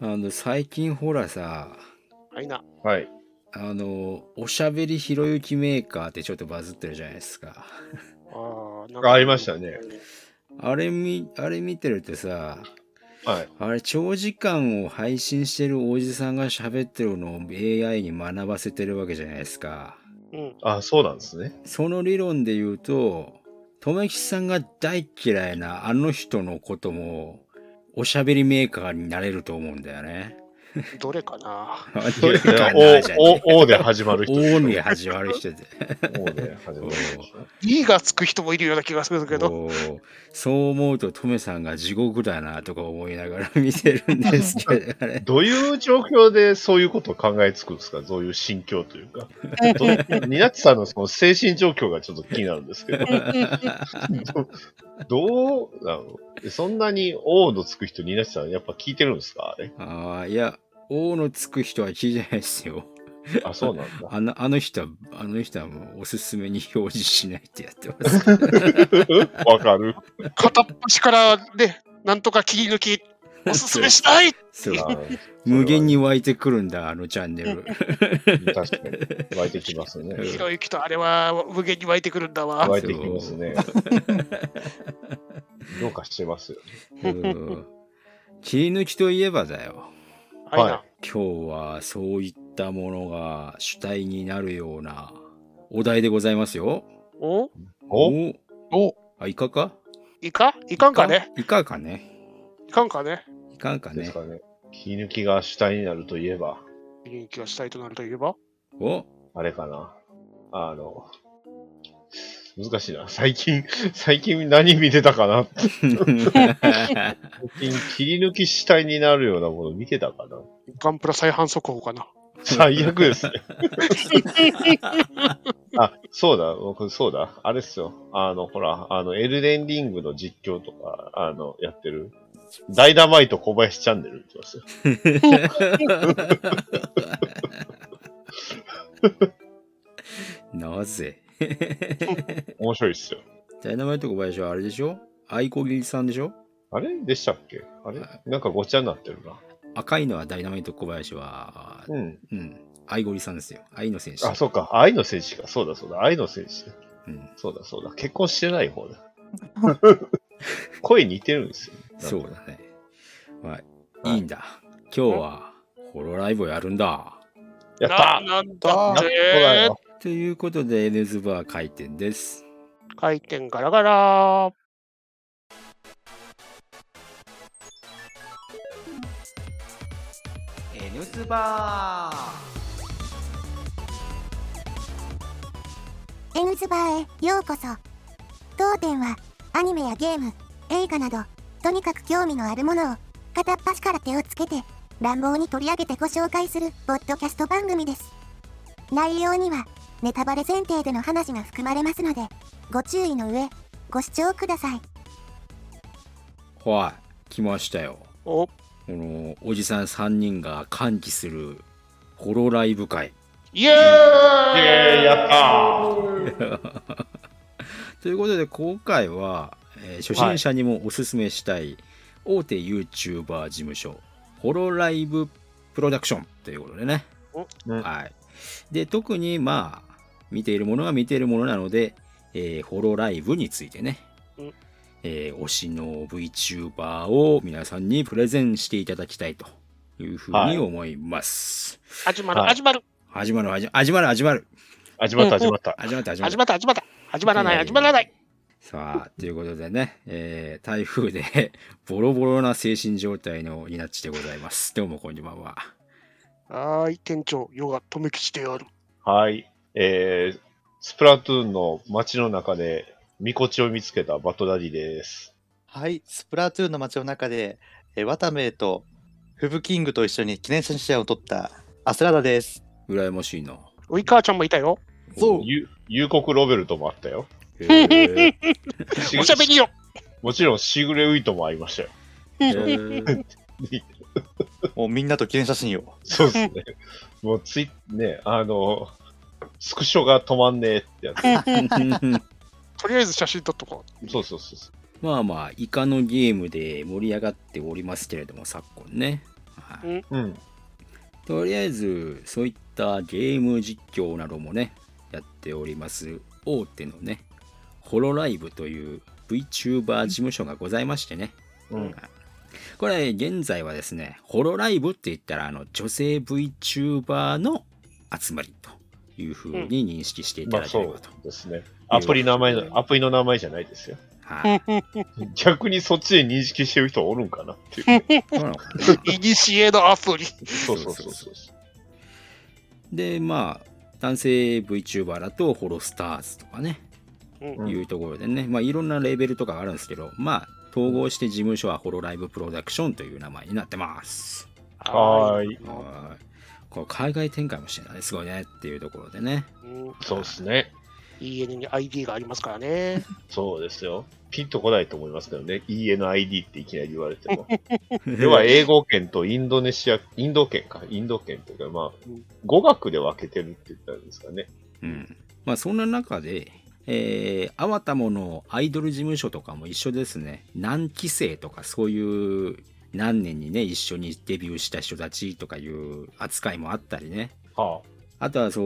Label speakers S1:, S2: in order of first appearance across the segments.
S1: あの、最近ほらさ、
S2: はいな。
S3: はい。
S1: あの、おしゃべりひろゆきメーカーってちょっとバズってるじゃないですか。
S2: あーなん
S3: あありましたね。
S1: あれみ、あれ見てるとさ、
S3: はい。
S1: あれ長時間を配信してるおじさんが喋ってるのを AI に学ばせてるわけじゃないですか。
S2: うん。
S3: あ、そうなんですね。
S1: その理論で言うと、とめきさんが大嫌いなあの人のことも、おしゃべりメーカーになれると思うんだよね。
S2: どれかな？
S1: どれかなじゃね
S3: お、お、おで始まる人。
S1: 大に始まる人で。
S3: おで始まる人。
S2: E がつく人もいるような気がするけど。
S1: そう思うとトメさんが地獄だなとか思いながら見てるんですけどね。
S3: どういう状況でそういうことを考えつくんですか？どういう心境というか。どニナッチさんのその精神状況がちょっと気になるんですけど。どどうなの？そんなに王のつく人、ニナッチさんやっぱ聞いてるんですか？あれ
S1: ああ、いや、王のつく人は聞いてないですよ。
S3: あ、そうなんだ。
S1: あのあの人は、あの人はもうおすすめに表示しないってやってます。
S3: わかる。
S2: 片っ端からね、なんとか切り抜き、おすすめしない
S1: そう。
S3: あ
S1: 無限に湧いてくるんだ、あのチャンネル。
S3: 確かに。湧いてきますね。
S2: ひろゆきとあれは無限に湧いてくるんだわ。
S3: 湧いてきますね。どう かしてますよ。
S1: うん切り抜きといえばだよ。
S2: はい。
S1: 今日はそういったものが主体になるようなお題でございますよ。
S2: お？
S3: お？
S2: お？
S1: あ、いかか？
S2: いか？いかんかね？
S1: いか？かね？
S2: いかんかね？
S1: いかんかね？
S3: ですかね。切り抜きが主体になるといえば、
S2: 切り抜きがしたいとなるといえば？
S1: お？
S3: あれかな。あの、難しいな。最近、最近何見てたかな。最近切り抜き主体になるようなもの見てたかな。
S2: ガンプラ再販速報かな。
S3: 最悪ですね。あ、そうだ、僕、そうだ。あれっすよ。あの、ほら、あの、エルデンリングの実況とか、あの、やってる、ダイナマイト小林チャンネルって言ってますよ。
S1: なぜ？
S3: 面白いっすよ。
S1: ダイナマイト小林はあれでしょ？アイコギリさんでしょ？
S3: あれ？でしたっけ？あれ？なんかごちゃになってるな。
S1: 赤いのはダイナマイト小林は、
S3: うん。
S1: うん、アイゴリさんですよ。愛の選手。
S3: あ、そうか。愛の戦士か。そうだそうだ。愛の戦士。
S1: うん、
S3: そうだそうだ。結婚してない方だ。声似てるんですよ。
S1: そうだね。はい。いいんだ。今日は、ホロライブをやるんだ。
S3: やった
S2: ななんだ
S3: やっ
S2: て。
S1: ということで、エネズバー開店です。
S2: 回転ガラガラ。
S1: N ズバ
S4: N ズバーへようこそ。当店はアニメやゲーム映画などとにかく興味のあるものを片っ端から手をつけて乱暴に取り上げてご紹介するポッドキャスト番組です。内容にはネタバレ前提での話が含まれますのでご注意の上ご視聴ください
S1: ーはい。来ましたよ。
S2: お、
S1: この、おじさん3人が歓喜する、ホロライブ会。
S2: イエーイ
S3: イェーイやったー
S1: ということで、今回は、えー初心者にもおすすめしたい、大手 YouTuber 事務所、ホロライブプロダクションということでね。
S3: うん
S1: はい。で、特に、まあ、見ているものは見ているものなので、えーホロライブについてね、
S2: うん
S1: えー推しの VTuber を皆さんにプレゼンしていただきたいというふうに思います。
S2: 始まる、
S3: はい
S2: 始まる、
S1: 始まる、始始まる、始まる。
S3: 始まった始まった。
S1: 始まった、始まった
S2: 始ま。った、始まった。始まらない、始まらない。
S1: さあ、ということでね、えー台風で ボロボロな精神状態のニナッチでございます。どうもこんにちは。
S2: はーい、店長、ヨガ、とめきちである。
S3: はい。えー、スプラトゥーンの街の中で、ミコチを見つけたバトダディです。
S5: はい、スプラトゥーンの街の中で、えー、ワタメイとフブキングと一緒に記念写真を撮ったアスラダです。
S1: 羨ましいな。
S2: ウイカーちゃんもいたよ。
S5: そう
S3: ゆ夕刻ロベルトもあったよ。
S1: へー
S2: おしゃべりよ。
S3: もちろんシグレウィートもありましたよ。
S5: もうみんなと記念写真を。
S3: そうですね。もうツイね、あの、スクショが止まんねえってやつ。
S2: とりあえず写真撮っとこ
S3: そうそうそうそう。
S1: まあまあ、イカのゲームで盛り上がっておりますけれども、昨今ね。ははい
S3: うん。
S1: とりあえずそういったゲーム実況などもねやっております大手のねホロライブという VTuber 事務所がございましてね
S3: うん。
S1: これ現在はですねホロライブって言ったらあの女性 VTuber の集まりというふうに認識していただければと、
S3: ですね。アプリ名前の、アプリの名前じゃないですよ。
S1: はい、
S3: 逆にそっちで認識してる人おるんかなっていう。
S2: いにしえのアプリ。
S3: そうそうそうそう。
S1: でまあ男性 VTuber だとホロスターズとかね
S2: うん
S1: いうところでね、まあいろんなレーベルとかがあるんですけどまあ統合して事務所はホロライブプロダクションという名前になってます
S3: はーい。
S1: はいこれ海外展開もしてるんだねすごいねっていうところでね
S2: うん
S3: そうですね。
S2: EN に ID がありますからね。
S3: そうですよ。ピンとこないと思いますけどね。ENID っていきなり言われても。要は英語圏とインドネシア、インド圏か。インド圏というか、まあ
S2: うん、
S3: 語学で分けてるって言ったんですかね。
S1: うんまあそんな中でえー、あわたものアイドル事務所とかも一緒ですね何期生とかそういう何年にね一緒にデビューした人たちとかいう扱いもあったりね。
S3: は
S1: あ。とはそ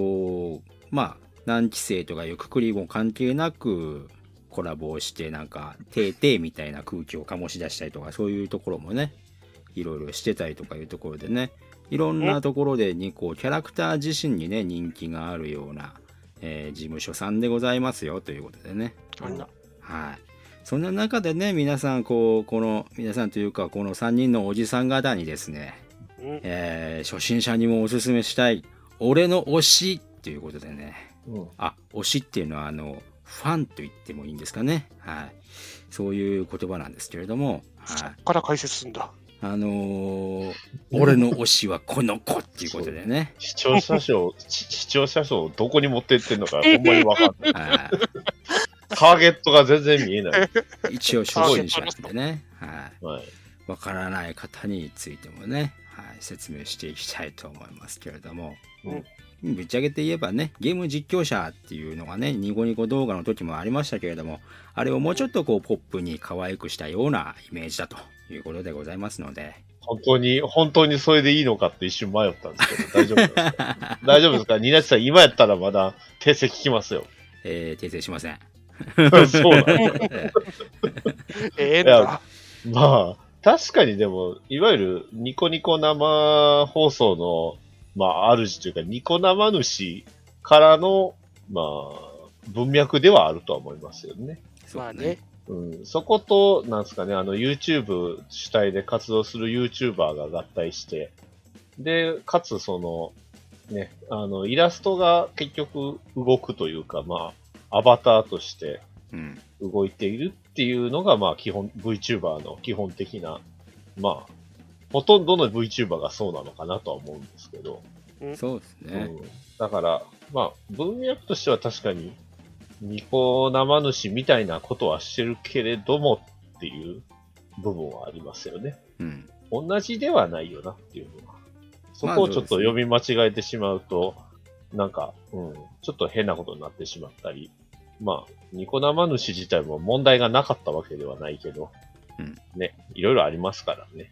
S1: うまあ何期生とかいうくくりも関係なくコラボをしてなんか「てーてー」みたいな空気を醸し出したりとかそういうところもねいろいろしてたりとかいうところでね。いろんなところでにこうキャラクター自身にね人気があるような、えー事務所さんでございますよということでね。はいそんな中でね皆さんこうこの皆さんというかこの3人のおじさん方にですね
S2: うん
S1: えー初心者にもおすすめしたい俺の推しっていうことでね
S3: あ。うん。
S1: あ推しっていうのはあのファンと言ってもいいんですかねはいそういう言葉なんですけれども、はい、
S2: から解説するんだ。
S1: あのー俺の推しはこの子っていうことでね
S3: 視聴者賞、し視聴者賞をどこに持ってってんのか、ほんまにわかんない。
S1: は
S3: ターゲットが全然見えない。
S1: い 一応初心者なんでね。はい。
S3: はい。
S1: わからない方についてもね、はい、説明していきたいと思いますけれども、ぶっちゃけて言えばねゲーム実況者っていうのがねニコニコ動画の時もありましたけれどもあれをもうちょっとこうポップに可愛くしたようなイメージだということでございますので。
S3: 本当に、本当にそれでいいのかって一瞬迷ったんですけど、大丈夫ですか？大丈夫ですか？ニナチさん、今やったらまだ訂正聞きますよ。
S1: えー訂正しません
S3: そうなんだ。
S1: え
S3: いや
S2: ええんだ。
S3: まあ、確かにでも、いわゆるニコニコ生放送の、まあ、主というか、ニコ生主からの、まあ、文脈ではあるとは思いますよね。
S1: ーそう
S2: まあね。
S3: うん、そこと、なんですかね、あの、YouTube 主体で活動する YouTuber が合体して、で、かつその、ね、あの、イラストが結局動くというか、まあ、アバターとして
S1: うん。
S3: 動いているっていうのが、まあ、基本、VTuber の基本的な、まあ、ほとんどの VTuber がそうなのかなとは思うんですけど、
S1: そうですね、
S3: うん、だから、まあ、文脈としては確かに、ニコ生主みたいなことはしてるけれどもっていう部分はありますよね。
S1: うん。
S3: 同じではないよなっていうのは。そこをちょっと読み間違えてしまうと、なんか、うん、ちょっと変なことになってしまったり、まあ、ニコ生主自体も問題がなかったわけではないけど、
S1: うん。
S3: ね、いろいろありますからね。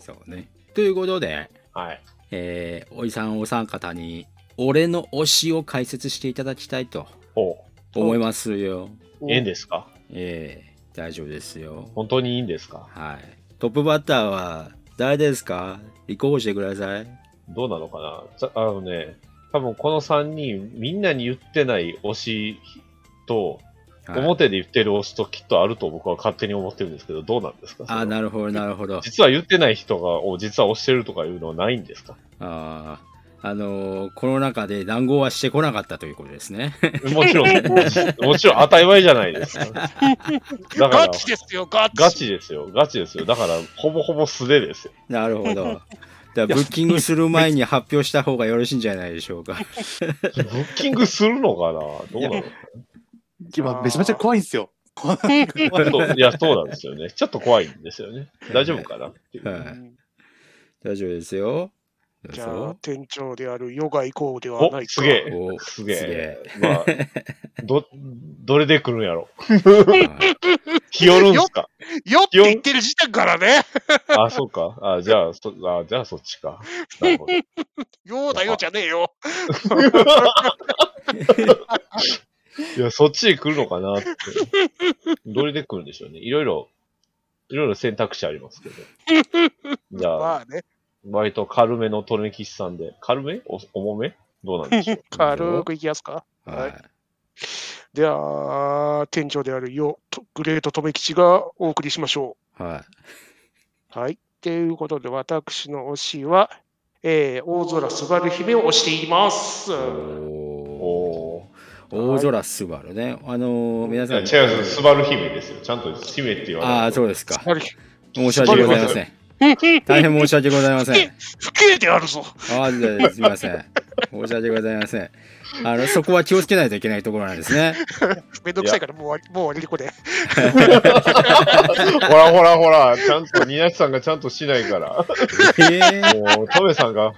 S1: そうね。ということで、
S3: はい。
S1: えーおじさんお三方に俺の推しを解説していただきたいと
S3: お
S1: 思いますよ。
S3: いいんですか？
S1: ええ大丈夫ですよ。
S3: 本当にいいんですか？
S1: はい。トップバッターは誰ですか？立候補してください。
S3: どうなのかな？ざあのね、多分この3人、みんなに言ってない推しと、
S1: はい
S3: 表で言ってる推しときっとあると僕は勝手に思ってるんですけど、どうなんですか？
S1: あ、なるほど、なるほど。
S3: 実は言ってない人が、お実は推してるとかいうのはないんですか？
S1: あーあのーこの中で談合はしてこなかったということですね。
S3: もちろん、もちろん当たり前じゃないですか。だから
S2: ガ、チですよ、ガチ。
S3: ガチですよ、ガチですよ。だから、ほぼほぼ素手ですよ。
S1: なるほど。ブッキングする前に発表した方がよろしいんじゃないでしょうか。
S3: ブッキングするのかな？どうなの？
S5: 今、めちゃめちゃ怖いんですよ。
S3: いや、そうなんですよね。ちょっと怖いんですよね。大丈夫かなっていう。
S1: はい大丈夫ですよ。
S2: じゃあ
S1: そ、
S2: 店長であるヨガ行こうでは
S3: お
S2: ないか。
S3: すげえ。すげえ
S1: え。
S3: まあ、ど、どれで来るんやろ。
S1: は い
S3: 日和るんすか？
S2: よって言ってる時点からね。
S3: あ、そうか。あ、じゃあ、そ、あ、じゃあそっちか。
S2: ようだよじゃねえよ。
S3: いや、そっちで来るのかなって。どれで来るんでしょうね。いろいろ、いろいろ選択肢ありますけど。じゃあ、
S2: まあね、
S3: 割と軽めのトレキシさんで。軽め？お重め？どうなんでしょう
S2: 軽くいきますか。
S1: はい。
S2: では、店長であるよ、とグレート留吉がお送りしましょ
S1: は
S2: う。はい。ということで、私の推しは、えー、大空すばる姫を推しています。
S1: 大空すばるね。あのー、皆
S3: ー。い
S1: さん。
S3: や、違う、スバル姫ですよ。ちゃんと姫って言わない
S1: ああ、
S3: と。
S1: そうですか。
S2: あれ、
S1: 申し訳ございません。大変申し訳ございません。
S2: 不敬であるぞ。
S1: あすみません。申し訳ございません。あの、そこは気をつけないといけないところなんですね。
S2: めんどくさいから、もうもう終わりでこれ。
S3: ほらほらほら、ちゃんと、ニナチさんがちゃんとしないから。
S1: ええ
S3: もう、トメさんが、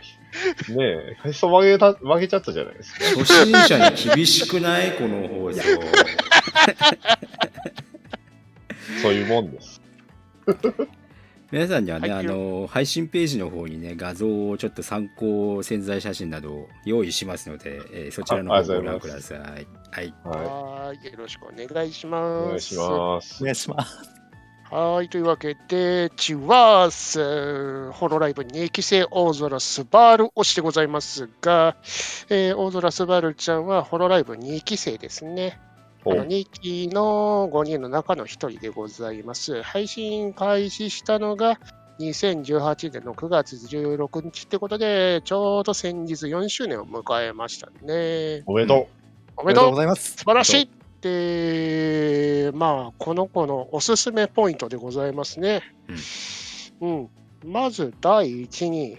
S3: ねえ、へそ曲げた、曲げちゃったじゃないですか。
S1: 初心者に厳しくない？この放送。
S3: そういうもんです。
S1: 皆さんにはね、
S2: はい
S1: あの、配信ページの方にね、画像をちょっと参考潜在写真などを用意しますので、えーそちらの方をご覧ください。はい。
S3: は
S2: い。よろしくお願いし
S3: い。
S2: ます。
S3: お願いします。
S5: お願いします。
S2: はい。というわけで、チワース、ホロライブ2期生大空スバル推しでございますが、えー大空スバルちゃんはホロライブ2期生ですね。あ
S3: お
S2: の2期の5人の中の1人でございます。配信開始したのが2018年の9月16日ってことで、ちょうど先日4周年を迎えましたね。
S3: おめでと
S2: おめでとう
S5: ございます。
S2: 素晴らしいで、まあ、この子のおすすめポイントでございますね。うん。まず第一に、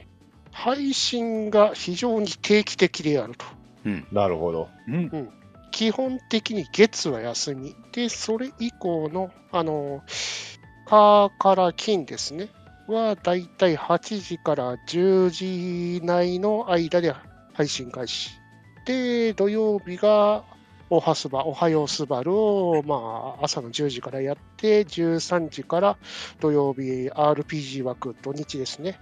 S2: 配信が非常に定期的であると。
S1: うん。
S3: う。なるほど。
S5: うん。
S2: 基本的に月は休み。で、それ以降の、あの、火から金ですね。は、だいたい8時から10時内の間で配信開始。で、土曜日が、おはすば、おはようすばるを、まあ、朝の10時からやって、13時から土曜日 RPG 枠、土日ですね。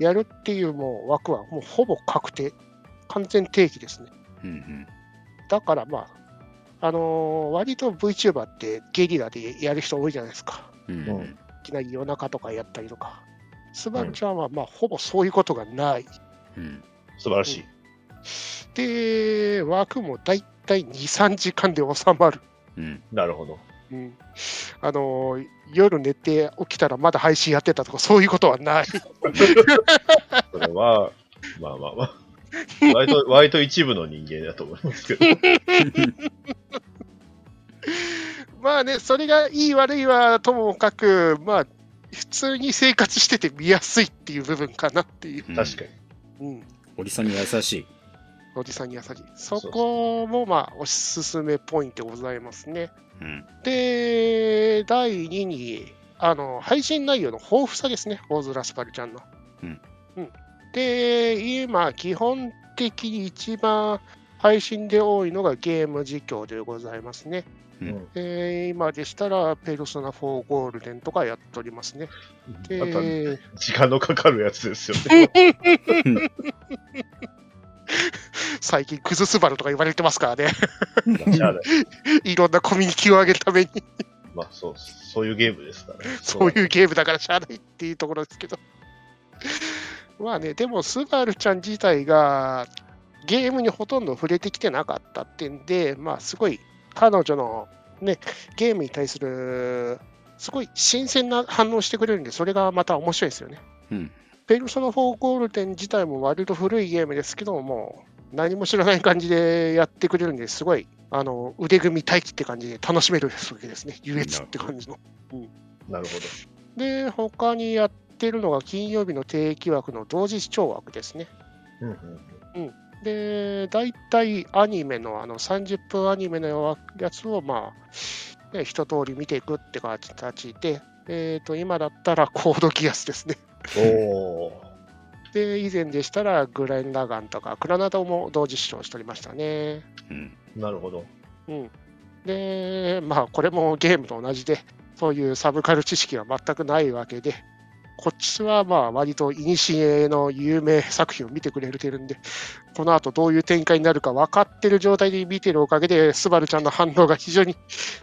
S2: やるっていうもう枠はもうほぼ確定。完全定期ですね。
S1: うんうん。
S2: だからまあ、あのー割と VTuber ってゲリラでやる人多いじゃないですか。
S1: うん
S3: うん
S2: いきなり夜中とかやったりとか。スバルちゃんはまあほぼそういうことがない。
S1: うん。
S3: 素晴らしい。
S2: で、枠もだいたい2、3時間で収まる。
S1: うん。
S3: なるほど。
S2: うん、あのー夜寝て起きたらまだ配信やってたとかそういうことはない。
S3: それは、まあまあまあ。割と、割と一部の人間だと思いますけど。
S2: まあね、それがいい悪いはともかく、まあ、普通に生活してて見やすいっていう部分かなっていう。
S3: 確かに。
S2: うん
S1: おじさんに優しい。
S2: おじさんに優しい。そこもまあおすすめポイントございますね。
S1: うん。
S2: で、第2に、あの配信内容の豊富さですね、大空スパルちゃんの。
S1: うん
S2: うんで、今、基本的に一番配信で多いのがゲーム実況でございますね。
S1: うん
S2: で今でしたら、ペルソナ4ゴールデンとかやっておりますね。で、
S3: 時間のかかるやつですよね。
S2: 最近、クズスバルとか言われてますからね。
S3: い
S2: ろんなコミュニティを上げるために。
S3: まあ、そう、そういうゲームですからね。
S2: そういうゲームだからしゃあないっていうところですけど。まあね、でも、スバルちゃん自体がゲームにほとんど触れてきてなかったってんで、まあ、すごい彼女のね、ゲームに対する、すごい新鮮な反応してくれるんで、それがまた面白いですよね。
S1: うん。
S2: ペルソナ4ゴールデン自体も割と古いゲームですけども、何も知らない感じでやってくれるんですごいあの腕組み待機って感じで楽しめるわけですね。優越って感じの。
S3: なるほ
S2: で、他にやってるのが金曜日の定期枠の同時視聴枠ですね。
S3: ど。うんうん
S2: で、大体アニメのあの30分アニメのやつをまあ、ね、一通り見ていくって形で、えっ、と、今だったらコードギアスですね。
S3: おー。
S2: で、以前でしたら、グレン・ラガンとか、クラナドも同時視聴しておりましたね。
S1: うん。
S3: なるほど。
S2: うん。で、まあ、これもゲームと同じで、そういうサブカル知識は全くないわけで、こっちはまあ割と古の有名作品を見てくれてるんで、この後どういう展開になるか分かってる状態で見てるおかげで、スバルちゃんの反応が非常に、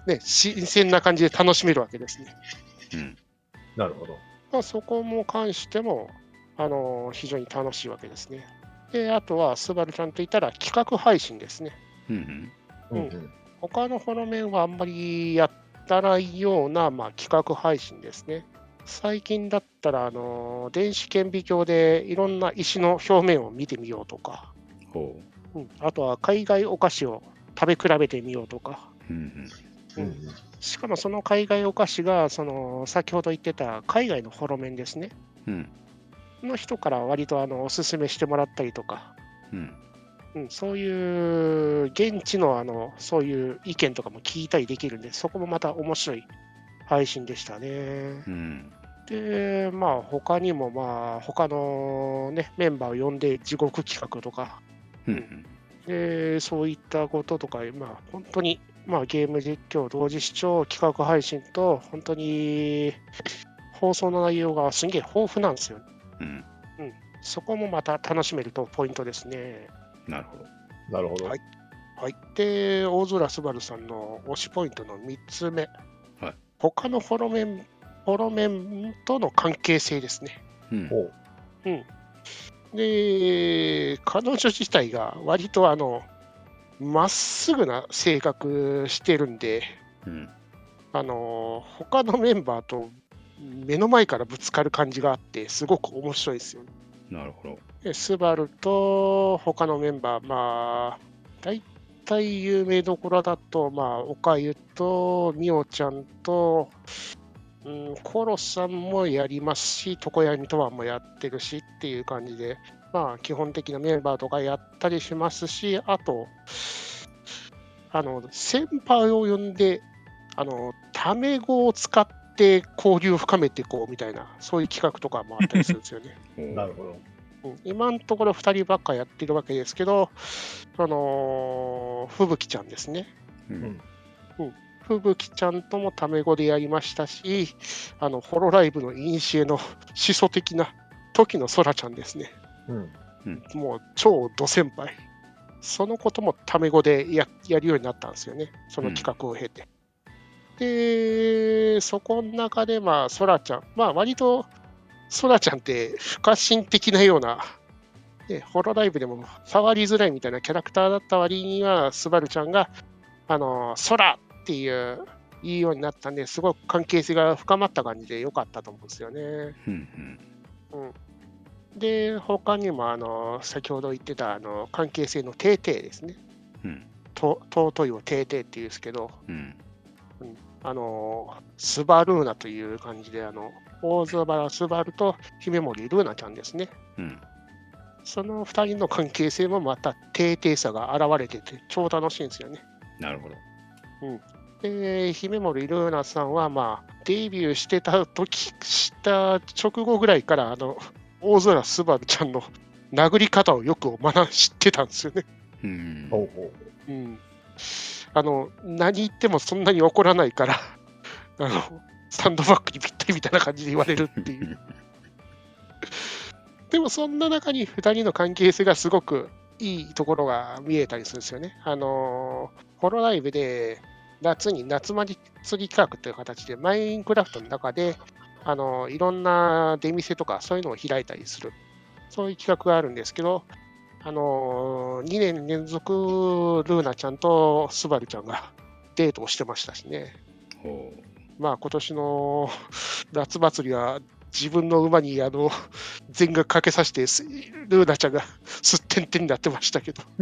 S2: ね、新鮮な感じで楽しめるわけですね。
S1: うん。
S3: なるほど。
S2: まあ、そこも関しても、あの非常に楽しいわけですね。で、あとは、スバルちゃんといったら企画配信ですね。
S1: うん。
S2: うん
S3: うん
S2: 他の方面はあんまりやったないような、まあ、企画配信ですね。最近だったら、あの電子顕微鏡でいろんな石の表面を見てみようとか、
S1: ほ
S2: うん、あとは海外お菓子を食べ比べてみようとか、
S1: う。うん。
S3: うんうん
S2: しかもその海外お菓子が、その先ほど言ってた海外のホロメンですね。
S1: うん。
S2: の人から割とあのおすすめしてもらったりとか、
S1: うん。
S2: うん、そういう現地のあのそういう意見とかも聞いたりできるんで、そこもまた面白い配信でしたね。
S1: うん。
S2: で、まあ、他にも、まあ、他のね、メンバーを呼んで地獄企画とか、
S1: うん。
S2: でそういったこととか、まあ、本当に、まあ、ゲーム実況、同時視聴、企画配信と、本当に放送の内容がすんげえ豊富なんですよ。
S1: うん。
S2: そこもまた楽しめるとポイントですね。
S1: なるほど。
S3: なるほど。
S2: はいはい。で、大空すばるさんの推しポイントの3つ目。
S1: はい
S2: 他のフォロメン、フォロメンとの関係性ですね。
S1: うん。
S3: おう
S2: で、彼女自体が割とあの、まっすぐな性格してるんで、
S1: うん。
S2: あの、他のメンバーと目の前からぶつかる感じがあって、すごく面白いですよね。
S1: なるほど。
S2: でスバルと他のメンバー、まあ、大体有名どころだと、まあ、おかゆと、みおちゃんと、うん、コロさんもやりますし、床屋にとわもやってるしっていう感じで、まあ、基本的なメンバーとかやったりしますし、あと、あの、先輩を呼んで、あの、タメ語を使って交流を深めていこうみたいな、そういう企画とかもあったりするんですよね。
S3: なるほど。
S2: うん今のところ2人ばっかやってるわけですけど、あのー、ふぶきちゃんですね。
S1: うん。
S2: ふぶきちゃんともタメ語でやりましたし、あの、ホロライブのインシエの始祖的な時のそらちゃんですね。
S3: うん。
S2: もう超ド先輩。そのこともタメ語でややるようになったんですよね。その企画を経て。で、そこの中で、まあ、そらちゃん。まあ、割と、そらちゃんって不可侵的なような、ね、ホロライブでも触りづらいみたいなキャラクターだった割には、スバルちゃんが、あの、そらっていう、言うようになったんで、すごく関係性が深まった感じで良かったと思うんですよね。
S1: うん。
S2: で、他にも、あの、先ほど言ってた、あの、関係性の定々ですね。
S1: うん。
S2: と尊いを定々っていうんですけど、
S1: うん。
S2: あの、スバルーナという感じで、あの、大空原スバルと姫森ルーナちゃんですね。
S1: うん。
S2: その2人の関係性もまた定々さが現れてて、超楽しいんですよね。
S1: なるほど。
S2: で、姫森ルーナさんは、まあ、デビューしてた時、した直後ぐらいから、あの、大空スバルちゃんの殴り方をよく学ん知ってたんですよね。
S1: うん。
S3: ほう
S2: ん。あの、何言ってもそんなに怒らないから、あの、スタンドバックにぴったりみたいな感じで言われるっていう。でもそんな中に2人の関係性がすごくいいところが見えたりするんですよね。あのー、ホロライブで夏に夏祭り企画という形でマインクラフトの中で、あのーいろんな出店とかそういうのを開いたりする。そういう企画があるんですけど、あのー、2年連続ルーナちゃんとスバルちゃんがデートをしてましたしね。
S1: ほ
S2: まあ今年の夏祭りは自分の馬にあの全額かけさせてすルーナちゃんがすってんてんになってましたけど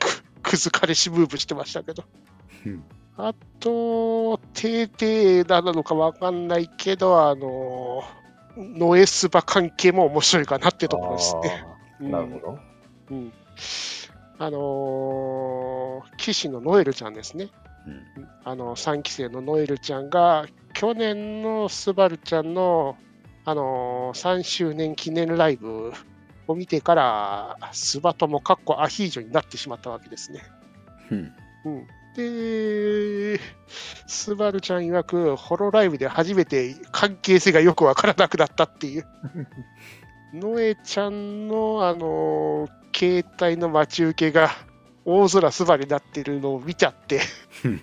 S2: くくず彼氏ムーブしてましたけど
S1: うん
S2: あと定々なのかわかんないけどあのノエスバ関係も面白いかなってところですね。
S3: なるほど。
S2: うんあのー騎士のノエルちゃんですね。
S1: う。うん。
S2: あの3期生のノエルちゃんが去年のスバルちゃんの、あのー3周年記念ライブを見てから、スバトもかっこアヒージョになってしまったわけですね。
S1: うん。
S2: うん、で、スバルちゃん曰く、ホロライブで初めて関係性がよくわからなくなったっていう。ノエちゃんの、あの携帯の待ち受けが大空スバルになってるのを見ちゃって
S1: うん、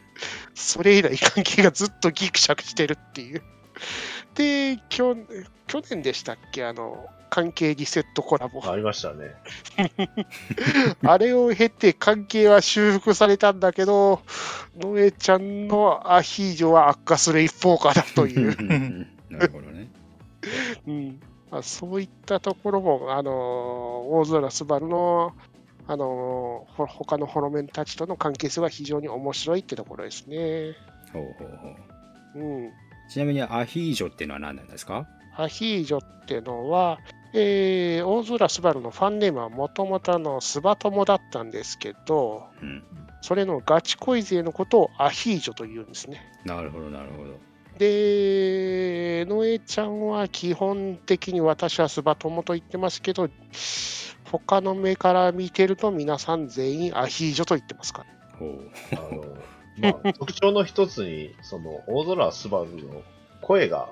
S2: それ以来関係がずっとギクシャクしてるっていう。で、去去年でしたっけ？あの、関係リセットコラボ。
S3: ありましたね。
S2: あれを経て関係は修復されたんだけど、ノエちゃんのアヒージョは悪化する一方かなという、
S1: うんなるほどね。
S2: うんまあ、そういったところも、あの大空スバルの、あのほ他のホロメンたちとの関係性は非常に面白いってところですね。
S1: ほうほうほう。
S2: うん、
S1: ちなみにアヒージョっていうのは何なんですか？
S2: アヒージョってのは、えー大空スバルのファンネームはもともとのスバ友だったんですけど、
S1: うん。
S2: それのガチ恋勢のことをアヒージョと言うんですね。
S1: なるほど、なるほど。
S2: で、ノエちゃんは基本的に私はスバ友と言ってますけど、他の目から見てると皆さん全員アヒージョと言ってますから。
S1: ほう。
S3: まあ、特徴の一つに、その、大空スバルの声が、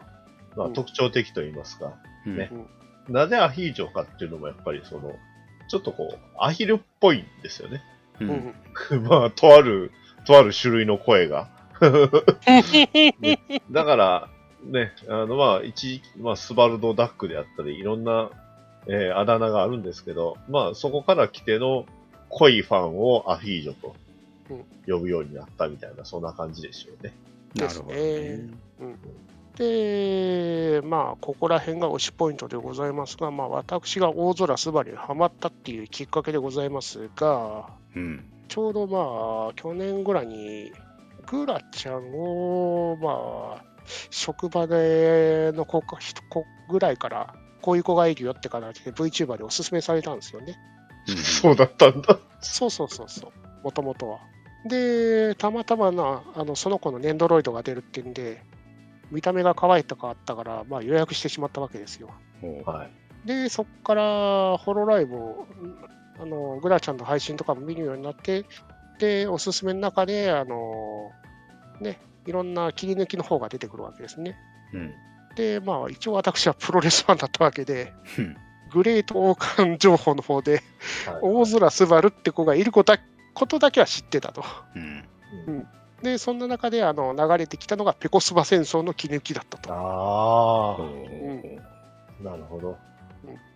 S3: まあ、
S2: うん。
S3: 特徴的と言いますか、
S1: うん。
S3: ね。なぜアヒージョかっていうのもやっぱりその、ちょっとこう、アヒルっぽいんですよね。
S1: う
S2: うん。ん
S3: まあ、とある、とある種類の声が。だから、ね、あの、まあ、一、まあ、スバルドダックであったり、いろんな、えーあだ名があるんですけど、まあ、そこから来ての濃いファンをアヒージョと呼ぶようになったみたいな、そんな感じでしょうね。
S1: なるほどね。
S2: で、まあ、ここら辺が推しポイントでございますが、まあ、私が大空スバルにハマったっていうきっかけでございますが、
S1: うん。
S2: ちょうどまあ、去年ぐらいに、グラちゃんを、まあ、職場での子か人子ぐらいから、こういう子がいるよって形で VTuber でおすすめされたんですよね。
S3: そうだったんだ。
S2: そうそうそうそう、もともとは。で、たまたまな、あのその子のネンドロイドが出るってんで、見た目が可愛いとかあったから、まあ、予約してしまったわけですよ。
S3: はい。
S2: で、そこからホロライブを、あのグラちゃんの配信とかも見るようになって、で、おすすめの中で、あのね、いろんな切り抜きの方が出てくるわけですね。
S1: うん。
S2: で、まあ、一応私はプロレスファンだったわけで、
S1: うん
S2: グレート王冠情報の方で、
S3: はい
S2: 大空スバルって子がいることだことだけは知ってたと。
S1: うん。
S3: うん
S2: で、そんな中であの流れてきたのがペコスバ戦争の切り抜きだったと。
S3: あ
S1: ほう
S3: あ、なるほど。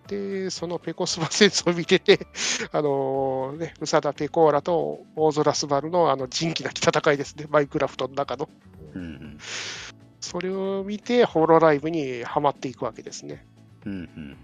S2: で、そのペコスバ戦争を見てて、あのね、宇佐田ペコーラと大空スバルのあの仁義なき戦いですね、マイクラフトの中の。
S1: うんうん。
S2: それを見て、ホロライブにはまっていくわけですね。
S1: うんうん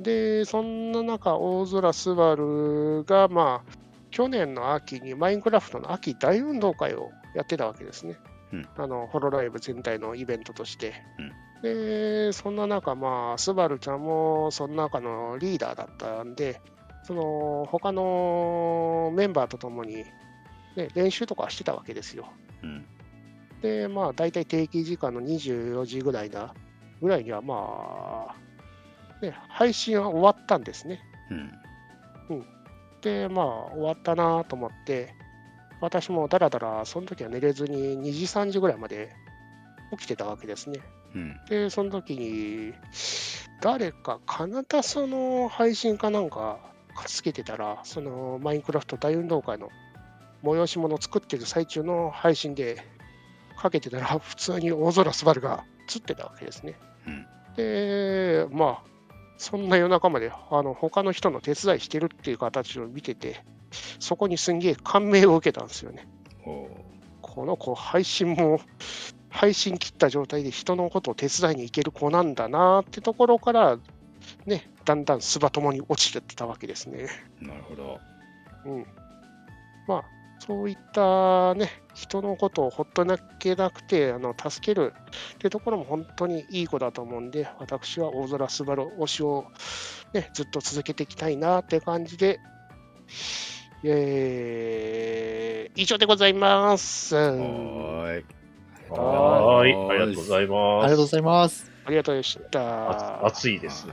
S2: で、そんな中、大空スバルが、まあ、去年の秋にマインクラフトの秋大運動会をやってたわけですね。
S1: うん
S2: あのホロライブ全体のイベントとして。
S1: うん
S2: で、そんな中、まあ、スバルちゃんもその中のリーダーだったんで、その他のメンバーと共に、ね、練習とかしてたわけですよ。
S1: うん。
S2: で、まあ、大体定期時間の24時ぐらいな、ぐらいには、まあ、ね、配信は終わったんですね。
S1: うん。
S2: で、まあ、終わったなと思って、私もだらだら、その時は寝れずに2時、3時ぐらいまで起きてたわけですね。
S1: うん。
S2: で、その時に、誰か、カナダその配信かなんかつけてたら、そのマインクラフト大運動会の催し物を作ってる最中の配信でかけてたら、普通に大空スバルが映ってたわけですね。
S1: うん
S2: で、まあ、そんな夜中まであの他の人の手伝いしてるっていう形を見てて、そこにすんげえ感銘を受けたんですよね。この子、配信も、配信切った状態で人のことを手伝いに行ける子なんだなってところから、ね、だんだんスバ友に落ちてったわけですね。
S1: なるほど。
S2: うん。まあ、そういったね、人のことをほっとなけなくて、あの助けるってところも本当にいい子だと思うんで、私は大空スバル推しを、ね、ずっと続けていきたいなって感じで、えー、以上でございます。
S1: はーい。
S3: はーい。ありがとうござい
S5: あり
S3: ます。
S5: がとうございます。
S2: ありがとうございました。
S3: あ暑いですね。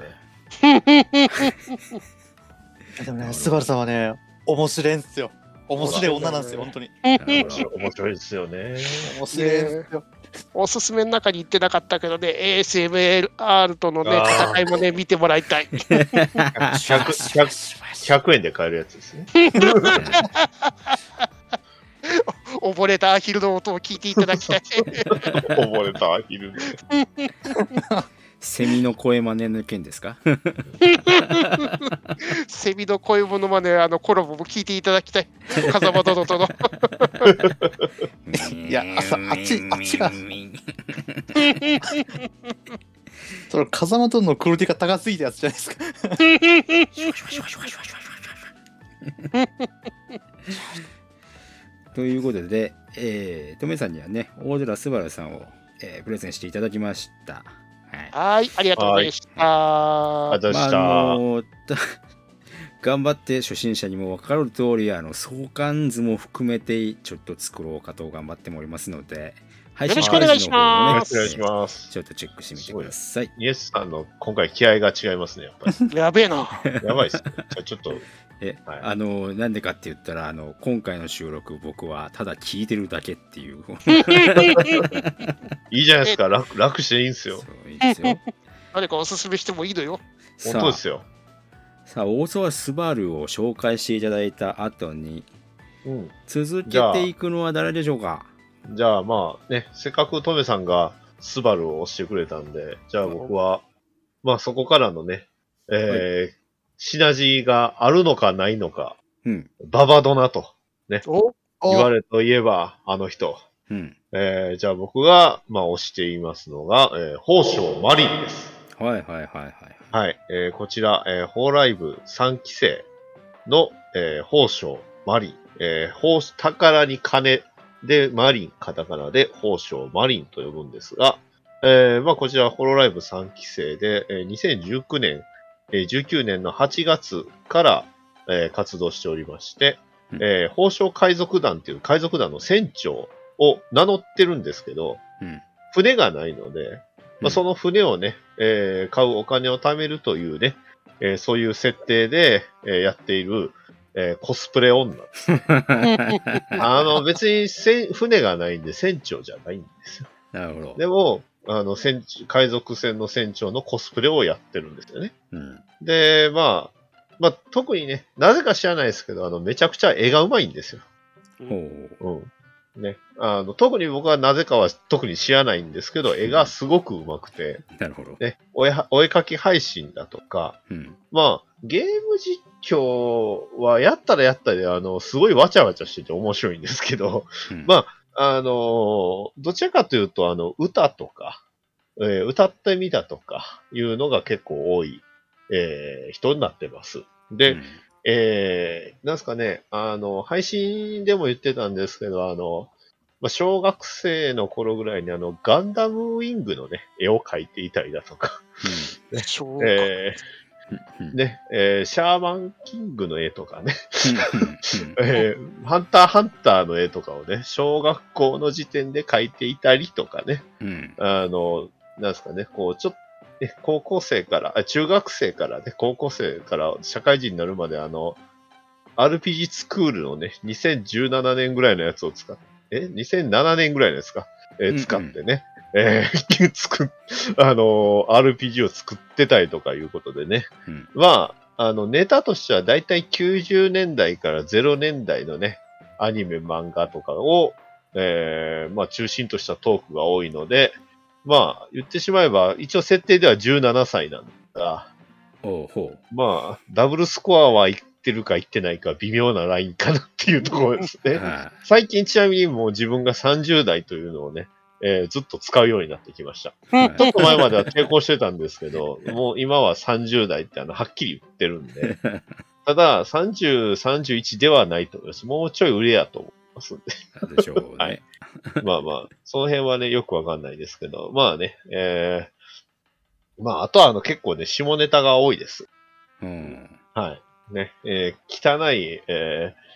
S5: もね、スバルさんはね、面白いんすよ。面白い女なんですよ、本当に。
S3: 面白いですよね。
S5: 面白いですよ。
S2: おすすめの中に言ってなかったけどね、ASMR とのね、戦いもね、見てもらいたい。
S3: 100, 100 100円で買えるやつですね。
S2: 溺れたアヒルの音を聞いていただきたい。
S3: 溺れたアヒルで。
S1: セミの声真似の件ですか？
S2: セミの声ものまね、あのコラボも聞いていただきたい。風間殿との。
S5: いやあさあっちあっちが それ、風間とのクオリティが高すぎたやつじゃないですか。
S1: ということで、えー、トメさんにはね、大空すばるさんを、えープレゼンしていただきました。はい。
S2: はい、ありがとうございました。
S3: あざした。
S1: まああのた頑張って初心者にも分かる通りあの相関図も含めてちょっと作ろうかと頑張っておりますので配
S2: よろしくお願いします
S3: お願いします。
S1: ちょっとチェックしてみてください
S3: イエスさんの今回気合が違いますね、やっぱ
S2: やべえな。
S3: り。やばいっすね。じゃあちょっと、
S1: え、
S3: はい
S1: あのなんでかって言ったらあの今回の収録僕はただ聞いてるだけっていう
S3: いいじゃないですか。楽楽していいんですよ
S1: いいですよ
S2: 誰かおすすめしてもいいのよ。
S3: 本
S1: さあ
S3: 当ですよ。
S1: さあ大沢スバルを紹介していただいた後に
S3: うん。
S1: 続けていくのは誰でしょうか？
S3: じゃあまあね、せっかくトメさんがスバルを押してくれたんで、じゃあ僕は、まあそこからのね、えーシナジーがあるのかないのか、
S1: うん
S3: ババドナと
S2: お
S3: 言われといえば、あの人。
S1: うん
S3: えーじゃあ僕が、まあ押していますのが、えー、宝生マリンです。
S1: はいはいはいはい
S3: はい。えーこちら、えー、ホーライブ3期生の、えー、宝生マリン。えー、宝宝に金でマリン、カタカナで宝生マリンと呼ぶんですが、えーまあこちら、ホロライブ3期生で、えー2019年、えー19年の8月から、えー活動しておりまして、
S1: うん
S3: えー宝生海賊団っていう海賊団の船長を名乗ってるんですけど、
S1: うん
S3: 船がないので、まあ、その船をね、えー買うお金を貯めるというね、えーそういう設定で、えーやっている、えーコスプレ女です。あの、別に船がないんで船長じゃないんですよ。
S1: なるほど
S3: でも、あの、船長海賊船の船長のコスプレをやってるんですよね。
S1: うん
S3: で、まあ、まあ、特にね、なぜか知らないですけど、あの、めちゃくちゃ絵がうまいんですよ。
S1: ほう
S3: うん。ね。あの、特に僕はなぜかは特に知らないんですけど、絵がすごくうまくて、
S1: なるほど
S3: ね、お絵はお絵描き配信だとか、
S1: うん
S3: まあ、ゲーム実況はやったらやったで、あの、すごいわちゃわちゃしてて面白いんですけど、
S1: うん
S3: まあのどちらかというと、あの、歌とか、えー歌ってみたとかいうのが結構多い、えー人になってます。で、
S1: うん。
S3: えー、なんすかね、あの、配信でも言ってたんですけど、あの、まあ、小学生の頃ぐらいにあの、ガンダムウィングのね、絵を描いていたりだとか、
S2: 小学
S3: え
S1: うん
S3: ー、ね、えーシャーマンキングの絵とかね、
S1: うん。
S3: えーハンターハンターの絵とかをね、小学校の時点で描いていたりとかね、
S1: うん。
S3: あの、なんですかね、こう、ちょっと、ね、高校生から、あ中学生からね、高校生から社会人になるまで、あの、RPG スクールのね、2017年ぐらいのやつを使って、え ?2007 年ぐらいのやつか、えー使ってね、えー 作っ、あのー RPG を作ってたりとかいうことでね。
S1: うん
S3: まあ、あの、ネタとしてはだいたい90年代から0年代のね、アニメ、漫画とかを、えーまあ、中心としたトークが多いので、まあ、言ってしまえば、一応設定では17歳なんだが、
S1: おうほう
S3: まあ、ダブルスコアはいってるかいってないか微妙なラインかなっていうところですね。
S1: は
S3: 最近ちなみにもう自分が30代というのをね、えーずっと使うようになってきました。ちょっと前までは抵抗してたんですけど、もう今は30代ってあの、はっきり言ってるんで、ただ30、31ではないと思います。もうちょい売れやと思いますんで。
S1: でしょうね、
S3: はいまあまあ、その辺はね、よくわかんないですけど、まあね、えー、まあ、あとはあの、結構ね、下ネタが多いです。
S1: うん
S3: はい。ね、えー汚い、えー、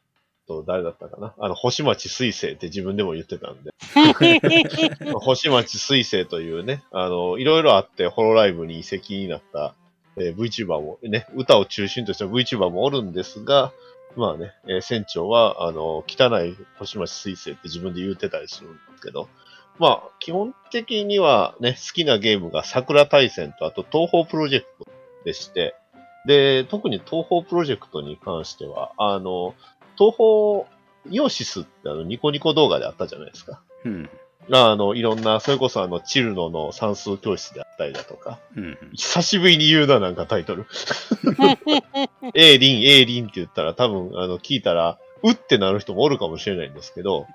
S3: と、誰だったかな？あの、星町水星って自分でも言ってたんで、星町水星というね、あの、いろいろあって、ホロライブに移籍になった、えー VTuber もね、歌を中心とした VTuber もおるんですが、まあね、えー船長は、あの、汚い星町水星って自分で言ってたりするんですけど、まあ、基本的にはね、好きなゲームが桜大戦と、あと東方プロジェクトでして、で、特に東方プロジェクトに関しては、あの、東方イオシスってあの、ニコニコ動画であったじゃないですか。
S1: うん。
S3: あの、いろんな、それこそあの、チルノの算数教室であったりだとか、
S1: うん。
S3: 久しぶりに言うな、なんかタイトル。エイリン、エイリンって言ったら多分、あの、聞いたら、うってなる人もおるかもしれないんですけど、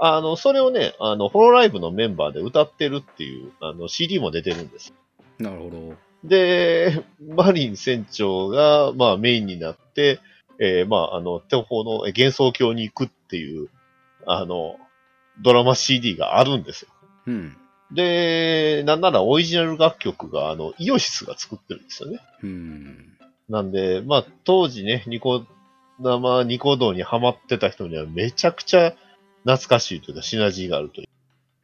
S3: あの、それをね、あの、ホロライブのメンバーで歌ってるっていう、あの、CD も出てるんです。
S1: なるほど。
S3: で、マリン船長が、まあ、メインになって、えーまあ、あの、東方のえ幻想郷に行くっていう、あの、ドラマ CD があるんですよ。
S1: うん。
S3: で、なんならオリジナル楽曲が、あの、イオシスが作ってるんですよね。
S1: うん。
S3: なんで、まあ、当時ね、ニコ生、ニコ動にハマってた人にはめちゃくちゃ懐かしいというか、シナジーがあるという、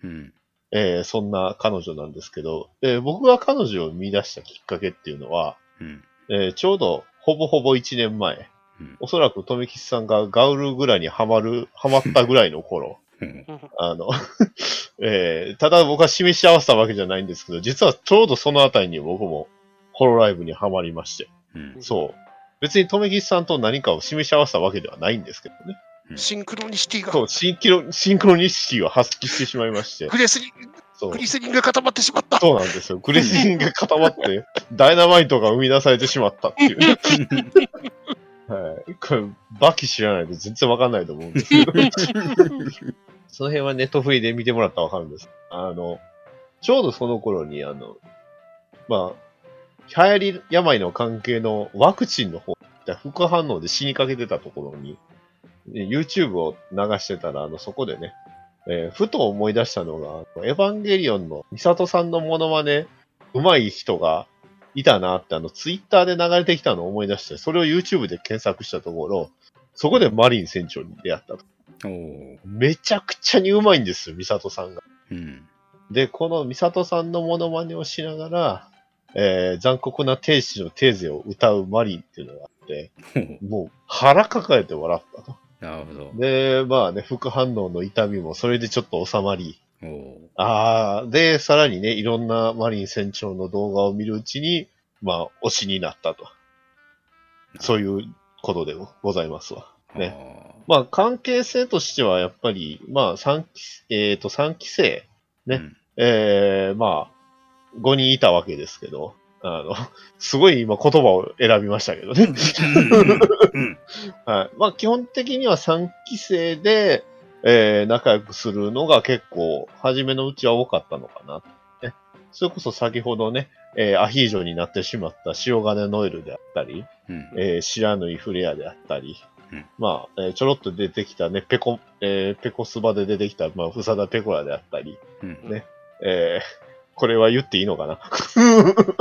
S1: うん。
S3: えーそんな彼女なんですけど、えー僕が彼女を見出したきっかけっていうのは、
S1: うん。
S3: えーちょうどほぼほぼ1年前、
S1: うん
S3: おそらく富吉さんがガウルぐらいにハマる、ハマったぐらいの頃、
S1: うん。
S3: あの、えーただ僕は示し合わせたわけじゃないんですけど、実はちょうどそのあたりに僕もホロライブにハマりまして、
S1: うん。
S3: そう。別に富吉さんと何かを示し合わせたわけではないんですけどね。
S2: シンクロニシティが
S3: そう、シンキロ、シンクロニシティを発揮してしまいまして。
S2: グレスリン
S3: そう
S2: グ。リスリンが固まってしまった。
S3: そうなんですよ。グレスリンが固まって、ダイナマイトが生み出されてしまったっていう。はい。これ、バキ知らないと全然わかんないと思うんですけど。その辺はネットフリで見てもらったらわかるんです。あの、ちょうどその頃に、あの、まあ、流行り病の関係のワクチンの方、副反応で死にかけてたところに、YouTube を流してたら、あの、そこでね、えーふと思い出したのが、エヴァンゲリオンのミサトさんのモノマネ、上手い人がいたなって、あの、ツイッターで流れてきたのを思い出して、それを YouTube で検索したところ、そこでマリン船長に出会ったと。めちゃくちゃに上手いんですよ、ミサトさんが。
S1: うん。
S3: で、このミサトさんのモノマネをしながら、えー残酷な天使のテーゼを歌うマリンっていうのがあって、もう腹抱えて笑ったと。
S1: なるほど。
S3: で、まあね、副反応の痛みもそれでちょっと収まり、ああ、で、さらにね、いろんなマリン船長の動画を見るうちに、まあ、推しになったと。そういうことでございますわ。ね。
S1: あ
S3: まあ、関係性としては、やっぱり、まあ、三期、えっ、と、三期生、ね。
S1: ーうん。
S3: えー、まあ、5人いたわけですけど、あの、すごい今言葉を選びましたけどね。
S1: うん。
S3: はい。まあ、基本的には3期生で、えー仲良くするのが結構、初めのうちは多かったのかな。ね、それこそ先ほどね、えーアヒージョになってしまった塩金ノエルであったり、
S1: うん。
S3: えー、白縫いフレアであったり、
S1: うん。
S3: まあ、えーちょろっと出てきたね、ペコ、えーペコスバで出てきた、まあ、フサダペコラであったり、
S1: うん。
S3: ね。えーこれは言っていいのかな？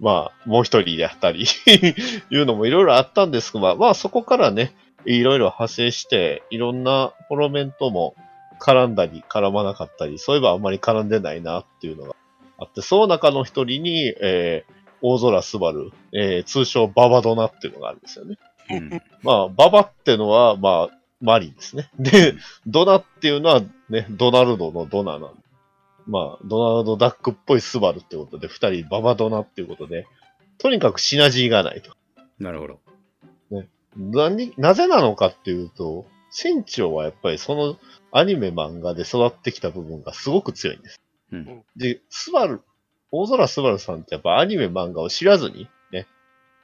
S3: まあ、もう一人であったり いうのもいろいろあったんですが、まあそこからね、いろいろ派生して、いろんなフォロメントも絡んだり絡まなかったり、そういえばあんまり絡んでないなっていうのがあって、その中の一人に、えー大空すばる、えー通称ババドナっていうのがあるんですよね。
S1: うん
S3: まあ、ババってのは、まあ、マリンですね。で、ドナっていうのはね、ドナルドのドナなんで。まあ、ドナルドダックっぽいスバルってことで、二人ババドナっていうことで、とにかくシナジーがないと。
S1: なるほど。
S3: 何、なぜなのかっていうと、船長はやっぱりそのアニメ漫画で育ってきた部分がすごく強いんです。
S1: うん。
S3: で、スバル、大空スバルさんってやっぱアニメ漫画を知らずに、ね、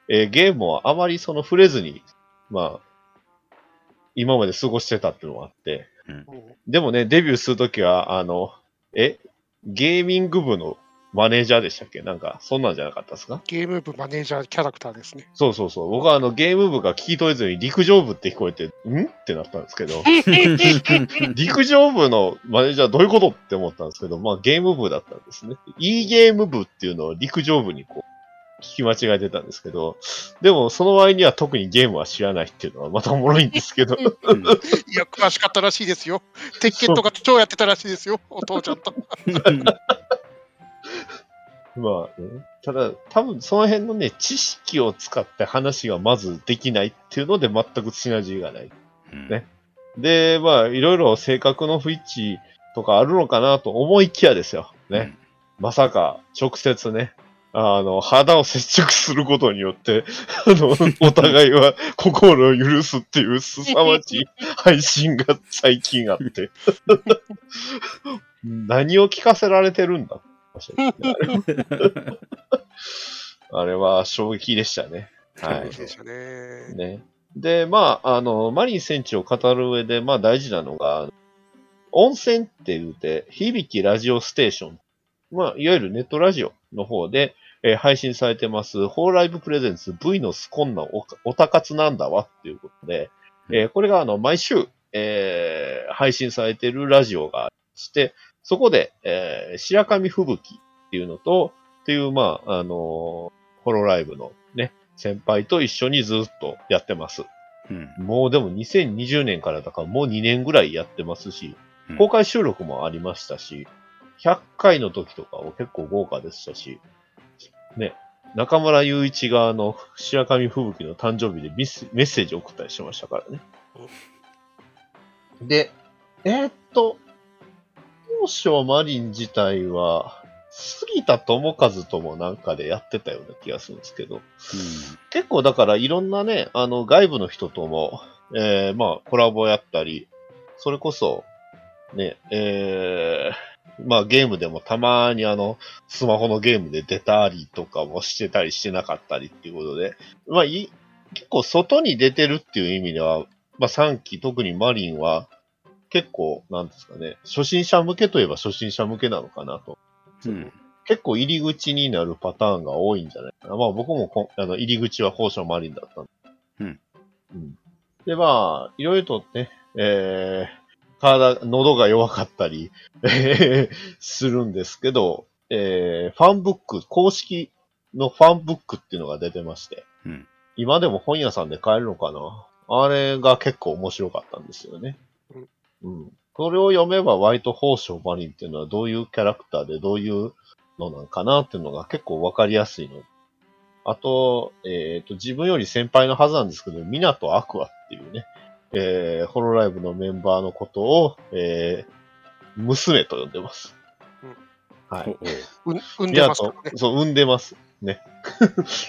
S3: えーゲームをあまりその触れずに、まあ、今まで過ごしてたっていうのがあって、でもね、デビューするときは、あの、え、ゲーミング部のマネージャーでしたっけ？なんか、そんなんじゃなかったですか？
S2: ゲーム部マネージャーキャラクターですね。
S3: そうそうそう。僕はあの、ゲーム部が聞き取れずに陸上部って聞こえて、ん？ってなったんですけど、陸上部のマネージャーどういうことって思ったんですけど、まあゲーム部だったんですね。e ゲーム部っていうのを陸上部にこう、聞き間違えてたんですけど、でもその割には特にゲームは知らないっていうのはまたおもろいんですけど、
S1: う ん
S2: いや、詳しかったらしいですよ。鉄拳とか超やってたらしいですよ、お父ちゃんと。
S3: まあ、ね、ただ、多分その辺のね、知識を使って話がまずできないっていうので全くシナジーがない。
S1: うん
S3: ねで、まあ、いろいろ性格の不一致とかあるのかなと思いきやですよ。ね。まさか、直接ね、あの、肌を接触することによって、あの、お互いは心を許すっていう凄まじい配信が最近あって。何を聞かせられてるんだ あれは衝撃でしたね。はい。
S2: でしたね。
S3: ね。で、まあ、あの、マリン戦地を語る上で、まあ大事なのが、温泉って言うて、響きラジオステーション。まあ、いわゆるネットラジオの方で、えー配信されてます、ホーライブプレゼンツ V のスコンナおおたかつなんだわっていうことで、えーこれがあの、毎週、えー配信されているラジオがありまして、そこで、えー白神吹雪っていうのと、っていう、まあ、あのーホロライブのね、先輩と一緒にずっとやってます。
S1: うん
S3: もうでも2020年からだからもう2年ぐらいやってますし
S1: うん、
S3: 公開収録もありましたし、100回の時とかは結構豪華でしたし、ね、中村雄一があの、白神吹雪の誕生日でミスメッセージを送ったりしましたからね。で、えーっと、当初マリン自体は、杉田智和ともなんかでやってたような気がするんですけど、結構だからいろんなね、あの外部の人とも、えー、まあコラボやったり、それこそ、ね、えー、まあゲームでもたまにあの、スマホのゲームで出たりとかもしてたりしてなかったりっていうことで、まあい結構外に出てるっていう意味では、まあ3期、特にマリンは結構、なんですかね、初心者向けといえば初心者向けなのかなと。
S1: うん
S3: 結構入り口になるパターンが多いんじゃないかな。まあ僕もこあの入り口は宝生マリンだったんで。
S1: うん。
S3: うん。で、まあ、いろいろとね、えー、体、喉が弱かったり、え ーするんですけど、えー、ファンブック、公式のファンブックっていうのが出てまして、
S1: うん
S3: 今でも本屋さんで買えるのかなあれが結構面白かったんですよね。うん。これを読めば、ワイト宝生マリンっていうのはどういうキャラクターでどういうのなんかなっていうのが結構わかりやすいの。あと、えっ、と、自分より先輩のはずなんですけど、ミナとアクアっていうね、えー、ホロライブのメンバーのことを、えー、娘と呼んでます。はい。
S1: おお
S2: うん産んでますね。
S3: そう、産んでます。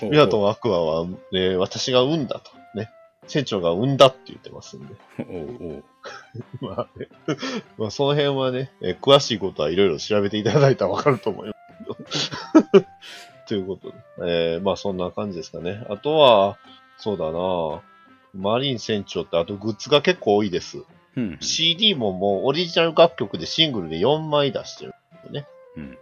S1: お
S3: ミナとアクアは、えー私が産んだと。ね。船長が産んだって言ってますんで。まあね、まあその辺はね、えー詳しいことはいろいろ調べていただいたらわかると思いますけど。ということで、えーまあそんな感じですかね。あとは、そうだなマリン船長ってあとグッズが結構多いです。
S1: うん。
S3: CD ももうオリジナル楽曲でシングルで4枚出してるね。
S1: うん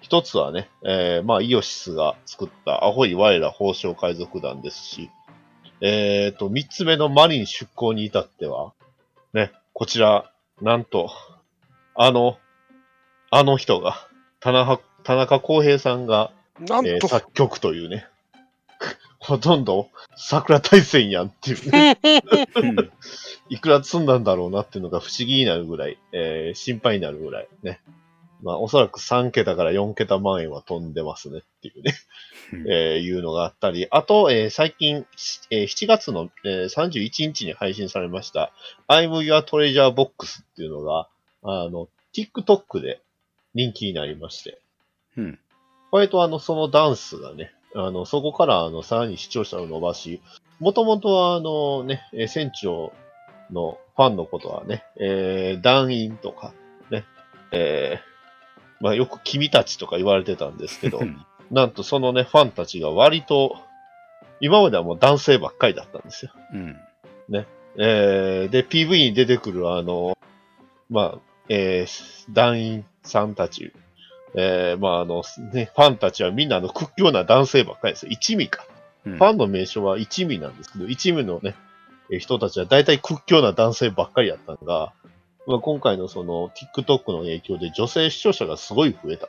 S3: 一つはね、えーまあイオシスが作ったアホイ我ら宝生海賊団ですし、えっ、と、三つ目のマリン出港に至っては、ね、こちら、なんと、あの、あの人が、田中、田中康平さんが、えー
S2: なんと、
S3: 作曲というね、ほとんど桜大戦やんっていうね、
S1: うん。
S3: いくら積んだんだろうなっていうのが不思議になるぐらい、えー心配になるぐらいね。まあ、おそらく3桁から4桁万円は飛んでますねっていうね、えーいうのがあったり、あと、えー最近、えー7月の、えー31日に配信されました、I'm Your Treasure Box っていうのが、あの、TikTok で人気になりまして、
S1: うん。
S3: 割とあの、そのダンスがね、あの、そこからあの、さらに視聴者を伸ばし、もともとはあのね、えー船長のファンのことはね、えー団員とか、ね、えーまあよく君たちとか言われてたんですけど、なんとそのね、ファンたちが割と、今まではもう男性ばっかりだったんですよ。
S1: うん。
S3: えーで、PV に出てくるあの、まあ、えー団員さんたち、えーまああの、ね、ファンたちはみんなあの屈強な男性ばっかりですよ。一味か。
S1: うん
S3: ファンの名称は一味なんですけど、一味のね、えー人たちは大体屈強な男性ばっかりやったのが、まあ、今回のその TikTok の影響で女性視聴者がすごい増えた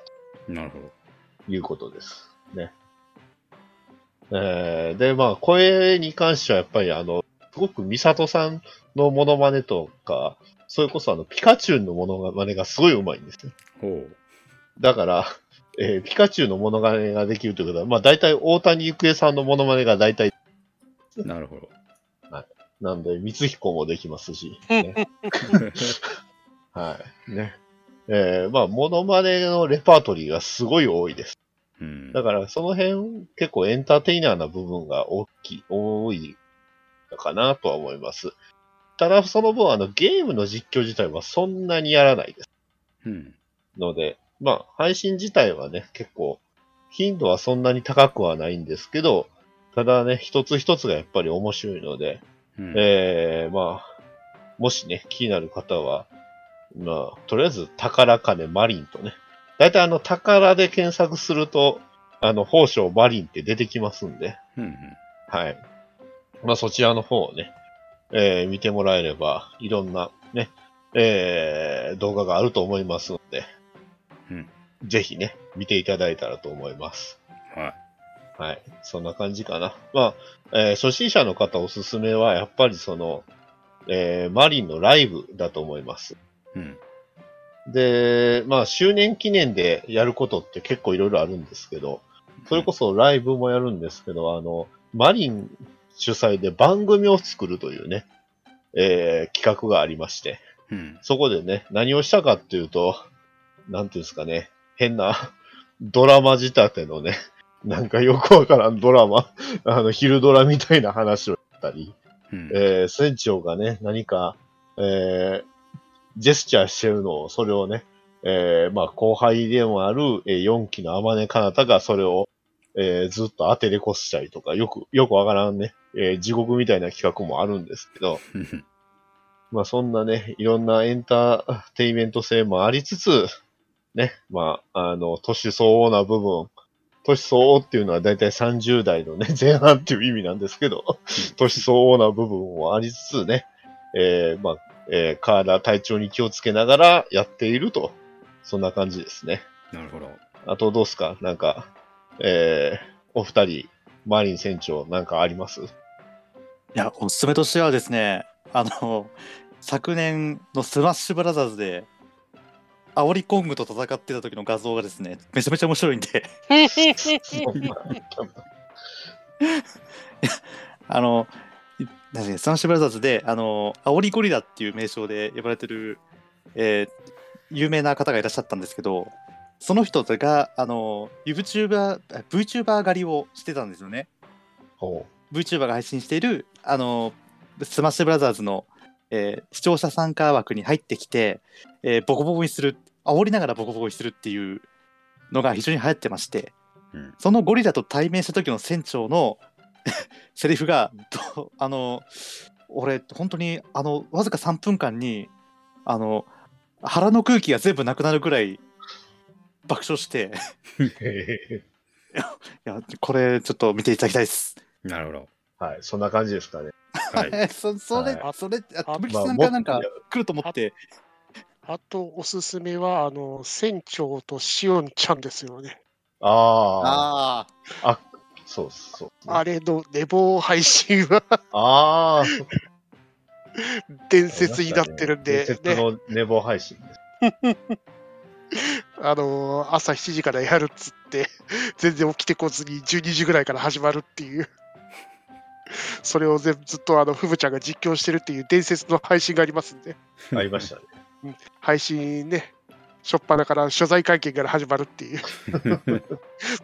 S1: なるほど。
S3: ということです。ね。えーで、まあ、声に関してはやっぱりあの、すごくミサトさんのモノマネとか、それこそあの、ピカチュウのモノマネがすごい上手いんですね。
S1: ほう。
S3: だから、えーピカチュウのモノマネができるということは、まあ大体大谷育恵さんのモノマネが大体、
S1: なるほど。
S3: なんで、光彦もできますし、ねはい。ね。えーまあ、モノマネのレパートリーがすごい多いです。
S1: うん。
S3: だから、その辺、結構エンターテイナーな部分が大きい、多いのかなとは思います。ただ、その分、あの、ゲームの実況自体はそんなにやらないです。
S1: うん。
S3: ので、まあ、配信自体はね、結構、頻度はそんなに高くはないんですけど、ただね、一つ一つがやっぱり面白いので、
S1: うん
S3: えー、まあ、もしね、気になる方は、まあ、とりあえず、宝金マリンとね、だいたいあの、宝で検索すると、あの、宝章マリンって出てきますんで、
S1: うんうん。
S3: はい。まあ、そちらの方をね、えー見てもらえれば、いろんなね、えー動画があると思いますので、
S1: うん
S3: ぜひね、見ていただいたらと思います。
S1: はい。
S3: はい。そんな感じかな。まあ、えー初心者の方おすすめは、やっぱりその、えーマリンのライブだと思います。
S1: うん。
S3: で、まあ、周年記念でやることって結構いろいろあるんですけど、それこそライブもやるんですけど、あの、マリン主催で番組を作るというね、えー企画がありまして、
S1: うん。
S3: そこでね、何をしたかっていうと、なんていうんですかね、変なドラマ仕立てのね、なんかよくわからんドラマ、あの、昼ドラみたいな話をしたり、
S1: うん。
S3: えー船長がね、何か、えージェスチャーしてるのを、それをね、えーまあ、後輩でもある、えー4期の天音かなたがそれを、えーずっと当てれこしたりとか、よく、よくわからんね、えー地獄みたいな企画もあるんですけど、
S1: う ん
S3: まあ、そんなね、いろんなエンターテイメント性もありつつ、ね、まあ、あの、年相応な部分、年相応っていうのはだいたい30代のね、前半っていう意味なんですけど、年相応な部分もありつつね、えーまあ、えー体、体調に気をつけながらやっていると、そんな感じですね。
S1: なるほど。
S3: あとどうすか？なんか、えーお二人、マリン船長なんかあります？
S5: いや、おすすめとしてはですね、あの、昨年のスマッシュブラザーズで、アオリコングと戦ってた時の画像がですね、めちゃめちゃ面白いんで、あの、いなんでスマッシュブラザーズで、あの、アオリゴリラっていう名称で呼ばれてる、えー有名な方がいらっしゃったんですけど、その人が、あの、YouTuber、あ VTuber 狩りをしてたんですよね。
S3: ほ
S5: VTuber が配信している、あの、スマッシュブラザーズの、えー視聴者参加枠に入ってきて、えーボコボコにする、煽りながらボコボコにするっていうのが非常に流行ってまして、
S1: うん
S5: そのゴリラと対面した時の船長の セリフが、とあの、俺、本当に、あの、わずか3分間に、あの、腹の空気が全部なくなるぐらい爆笑して、いや、これちょっと見ていただきたいです。
S1: なるほど。
S3: ーはい、そんな感じですかね。
S1: はい。
S5: そそれ、
S3: は
S5: それ、あ、
S2: あ
S5: とぶさんがなんか来ると思って、
S2: あと、おすすめは、あの、船長としおんちゃんですよね。
S3: ああ、
S5: あ
S3: そうそう。
S2: あれの寝坊配信は
S3: ああ、
S2: 伝説になってるんで、
S3: 伝説
S2: ね、
S3: の寝坊配信です。
S2: あのー朝7時からやるっつって、全然起きてこずに12時ぐらいから始まるっていう。それを全部ずっとあの、ふぶちゃんが実況してるっていう伝説の配信がありますんで、
S3: ありましたね。
S2: 配信ね、しょっぱなから所在会見から始まるっていう。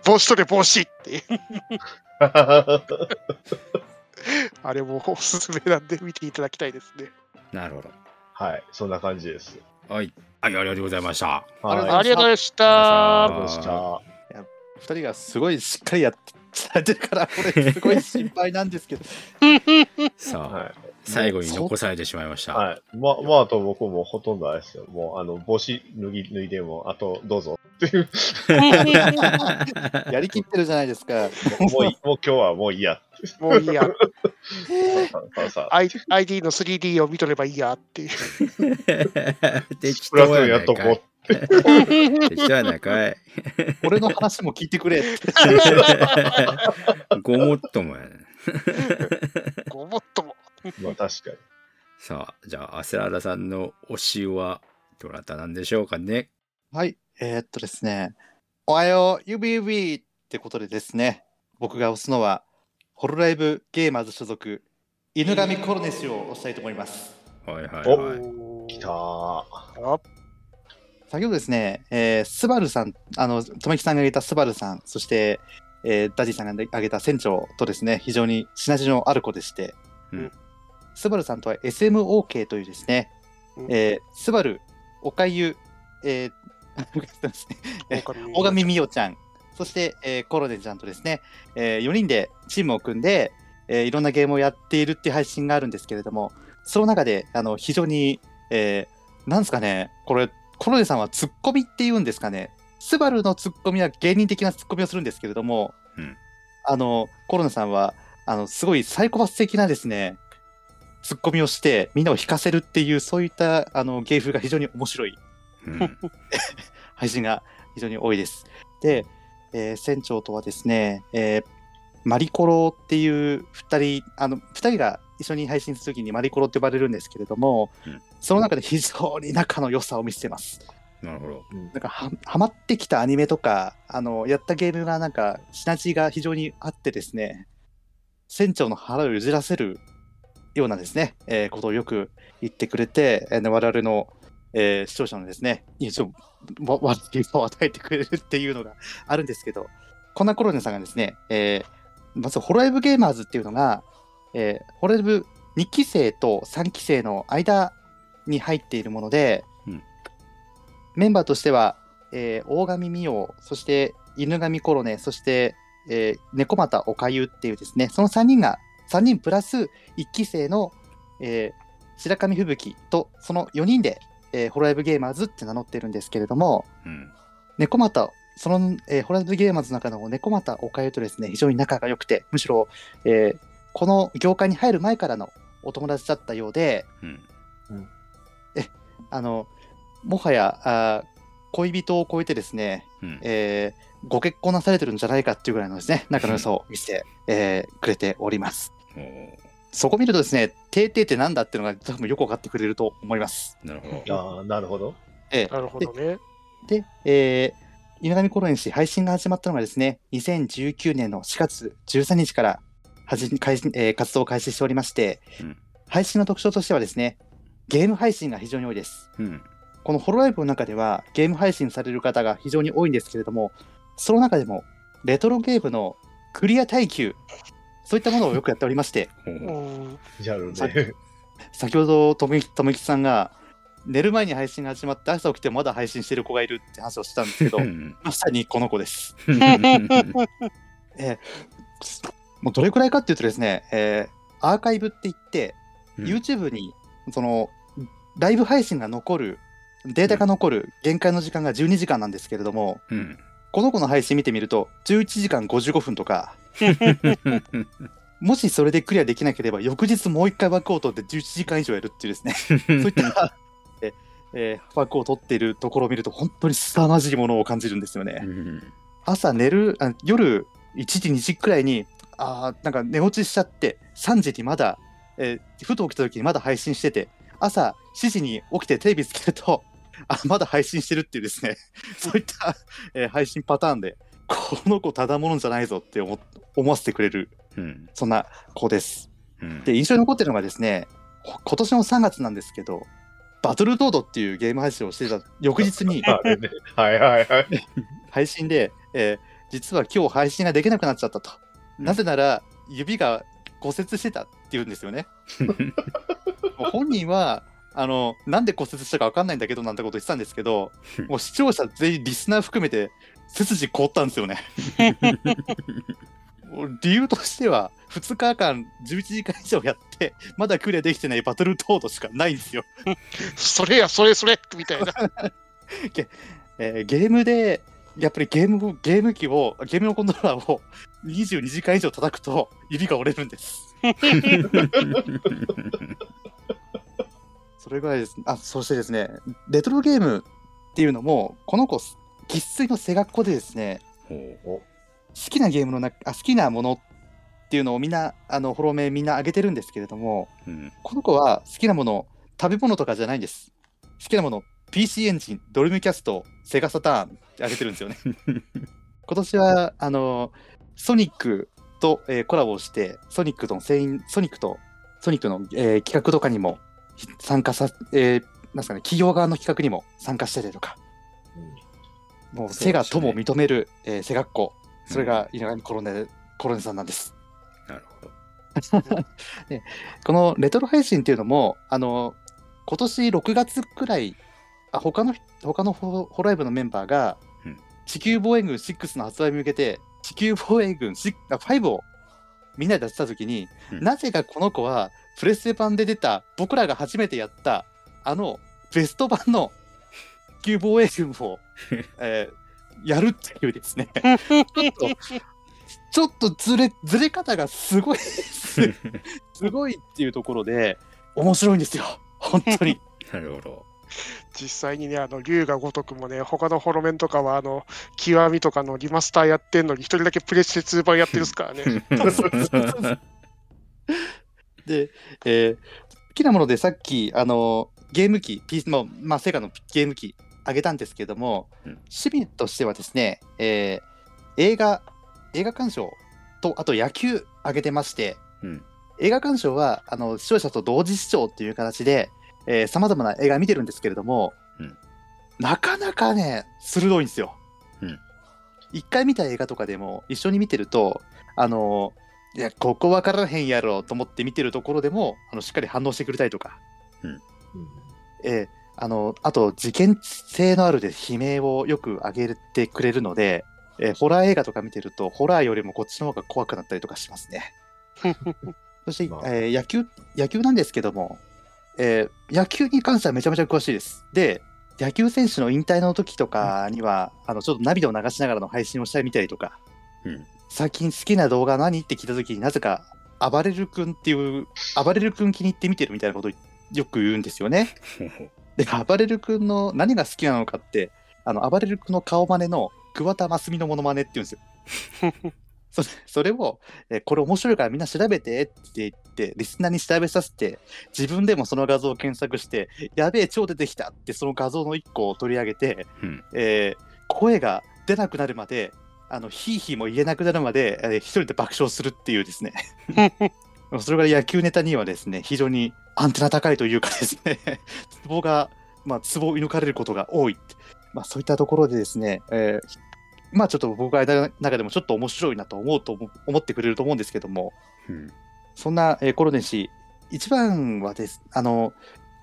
S2: 帽子取れ帽子っていう。あれもおすすめなんで見ていただきたいですね。
S1: なるほど。
S3: はい、そんな感じです。
S1: はい。はい、ありがとうございました。
S3: はい、
S5: あり
S2: がとうございまし
S1: あ
S2: た。
S3: ありがとうございました。
S5: 二人がすごいしっかりやってされてるから、これすごい心配なんですけど。
S1: さあ、
S3: はい。
S1: 最後に残されてしまいました。
S3: はい。ま、まあ、あと僕もほとんどあれですよ。もう、あの、帽子脱ぎ、脱いでも、あと、どうぞ。っていう。
S5: やりきってるじゃないですか。
S3: もういい、もう今日はもういいや。
S2: もういいや。ID の 3D を見とればいいやっていう。
S1: 適
S3: プラス
S1: 当や
S3: っとこ
S1: かい。適当やないかい。
S5: 俺の話も聞いてくれ。
S1: ごもっともやね。
S2: ごもっと。
S3: まあ、確かに。
S1: さあ、じゃあ、アセララさんの推しはどなたなんでしょうかね？
S5: はい。えーっとですね。おはよう、指指ってことでですね、僕が押すのは、ホロライブゲーマーズ所属、犬神コロネシを押したいと思います。
S1: はいはい
S3: お
S1: はい。
S2: お
S3: 来たー。
S2: あ
S5: 先ほどですね、えースバルさん、あの、とめきさんが挙げたスバルさん、そして、えーダディさんが挙げた船長とですね、非常にシナジーのある子でして、
S1: うん
S5: スバルさんとは SMOK というですね、
S2: うん。
S5: えースバル、おかゆ、えー大神美代ちゃん、そして、えーコロネちゃんとですね、え4人でチームを組んで、えーいろんなゲームをやっているっていう配信があるんですけれども、その中であの非常に、えーなんですかね、これ、コロネさんはツッコミっていうんですかね、スバルのツッコミは芸人的なツッコミをするんですけれども、
S1: うん。
S5: あのコロネさんはあのすごいサイコパス的なですね、ツッコミをして、みんなを引かせるっていう、そういったあの芸風が非常に面白い
S1: うん
S5: 配信が非常に多いです。で、えー船長とはですね、えーマリコロっていう2人、あの2人が一緒に配信するときにマリコロって呼ばれるんですけれども、
S1: うん
S5: その中で非常に仲の良さを見せてます。
S1: なるほど。
S5: なんかははまってきたアニメとか、あのやったゲームがなんかシナジーが非常にあってですね、船長の腹を揺じらせるようなですね、えーことをよく言ってくれて、えー我々の、えー視聴者のですね、印象、わ悪い印象を与えてくれるっていうのがあるんですけど、こんなコロネさんがですね、えーまずホロエブゲーマーズっていうのが、えーホロエブ2期生と3期生の間に入っているもので、
S1: うん
S5: メンバーとしては、えー大神美代、そして犬神コロネ、そして、えー猫又おかゆっていうですね、その3人が、3人プラス1期生の、えー白神吹雪と、その4人で、えーホロエブゲーマーズって名乗ってるんですけれども、
S1: うん。
S5: 猫又、その、えーホロエブゲーマーズの中の猫又おかゆとですね、非常に仲が良くて、むしろ、えーこの業界に入る前からのお友達だったようで、
S1: うん。
S5: あの、もはや、あー恋人を超えてですね、
S1: うん。
S5: えーご結婚なされてるんじゃないかっていうぐらいのですね、仲の良さを見せて、えーくれております。そこ見るとですね、てーてーってなんだっていうのが多分よくわかってくれると思います。
S1: なるほど。
S3: ああ、なるほど。
S5: えー
S2: なるほどね。
S5: で、えー、犬神コロネ氏配信が始まったのがですね、2019年の4月13日から始め開始えー活動を開始しておりまして、
S1: うん
S5: 配信の特徴としてはですね、ゲーム配信が非常に多いです。
S1: うん。
S5: このホロライブの中ではゲーム配信される方が非常に多いんですけれども、その中でもレトロゲームのクリア耐久、そういったものをよくやっておりまして、
S1: ほう
S2: う
S1: ほうん
S3: やる
S5: さ
S3: ね。
S5: 先ほどとめきさんが、寝る前に配信が始まって朝起きてまだ配信してる子がいるって話をしたんですけど
S1: う、ん
S5: まさにこの子です。
S1: うん
S5: もうどれくらいかっていうとですね、えーアーカイブって言って、
S1: うん
S5: YouTube にそのライブ配信が残る、データが残る限界の時間が12時間なんですけれども、
S1: うん。
S5: この子の配信見てみると、11時間55分とか、もしそれでクリアできなければ、翌日もう一回枠を取って11時間以上やるっていうですね、そういった、ええー枠を取っているところを見ると、本当に凄まじいものを感じるんですよね。
S1: うん。
S5: 朝寝る、あ夜1時、2時くらいに、あーなんか寝落ちしちゃって、3時にまだ、えーふと起きた時にまだ配信してて、朝7時に起きてテレビつけると、あ、まだ配信してるっていうですね、そういった、えー配信パターンで、この子ただものじゃないぞって思思わせてくれる、
S1: うん
S5: そんな子です。
S1: うん
S5: で、印象に残ってるのがですね、こ今年の3月なんですけど、バトルトードっていうゲーム配信をしてた翌日に、
S3: あれね。はいはいはい。
S5: 配信で、えー実は今日配信ができなくなっちゃったと。なぜなら、指が骨折してたっていうんですよね。本人は、あの、なんで骨折したか分かんないんだけどなんてこと言ってたんですけど、もう視聴者全員、リスナー含めて、背筋凍ったんですよね。理由としては、2日間11時間以上やって、まだクリアできてないバトルトードしかないんですよ。
S2: それや、それそれみたいな。
S5: えーゲームで、やっぱりゲームをゲーム機を、ゲームのコントローラーを22時間以上叩くと指が折れるんです。それぐらいです。あ、そしてですね、レトロゲームっていうのも、この子、生粋の背学校でですね、好きなゲームの中あ好きなものっていうのをみんな、あの、フォロー名みんな上げてるんですけれども、
S1: うん
S5: この子は好きなもの、食べ物とかじゃないんです。好きなもの、PC エンジン、ドリームキャスト、セガサターンって挙げてるんですよね。今年は、あの、ソニックと、えーコラボして、ソニックとの全員、ソニックと、ソニックの、えー企画とかにも参加さ、えーなんすかね、企業側の企画にも参加してたりとか、もうセガとも認める、えーセガっ子、それが稲上コロネ、コロネさんなんです。
S1: なるほど。
S5: このレトロ配信っていうのも、あの、今年6月くらい、あ他の、他のホホロライブのメンバーが
S1: うん、
S5: 地球防衛軍6の発売に向けて、地球防衛軍6あ5をみんなで出したときに、
S1: うん。
S5: なぜかこの子は、プレステ版で出た、僕らが初めてやった、あの、ベスト版の地球防衛軍を、えーやるっていうですね、ちょっと、ちょっとずれ、ずれ方がすごいです。すごいっていうところで、面白いんですよ。本当に。
S1: なるほど。
S2: 実際にね、あの、竜が如くもね、他のホロメンとかは、あの、極みとかのリマスターやってんのに、一人だけプレステ2版やってるっすからね。
S5: で、えー好きなものでさっき、あの、ゲーム機、ピースも、まあ、セガのゲーム機あげたんですけども、
S1: うん。
S5: 趣味としてはですね、えー映画、映画鑑賞と、あと野球あげてまして、
S1: うん。
S5: 映画鑑賞は、あの、視聴者と同時視聴っていう形で、さまざまな映画見てるんですけれども、
S1: うん。
S5: なかなかね、鋭いんですよ。
S1: うん。
S5: 一回見た映画とかでも一緒に見てると、あの、いや、ここ分からへんやろと思って見てるところでも、あのしっかり反応してくれたりとか、えーあの、あと、事件性のあるで悲鳴をよく上げてくれるので、えーホラー映画とか見てると、ホラーよりもこっちの方が怖くなったりとかしますね。そして、
S3: まあ
S5: えー野球、野球なんですけども、えー野球に関してはめちゃめちゃ詳しいです。で、野球選手の引退の時とかには、あの、ちょっと涙を流しながらの配信をしたり見たりとか、
S1: うん
S5: 最近好きな動画何って聞いた時になぜか、暴れる君っていう、暴れる君気に入って見てるみたいなことをよく言うんですよね。で、暴れる君の何が好きなのかって、あの、暴れる君の顔真似の桑田真澄のモノマネって言うんですよ。それそれを、えこれ面白いからみんな調べてって言って、リスナーに調べさせて、自分でもその画像を検索して、やべえ、超出てきたってその画像の1個を取り上げて、
S1: うん
S5: えー声が出なくなるまで、あの、ヒーヒーも言えなくなるまで、えー一人で爆笑するっていうですね。それぐらい野球ネタにはですね、非常にアンテナ高いというかですね、ツボが、まあ、ツボを射抜かれることが多い。まあ、そういったところでですね、えーまあちょっと僕がの中でもちょっと面白いなと思うと思思ってくれると思うんですけども、
S1: うん
S5: そんな、えーコロネ氏、一番はです、あの、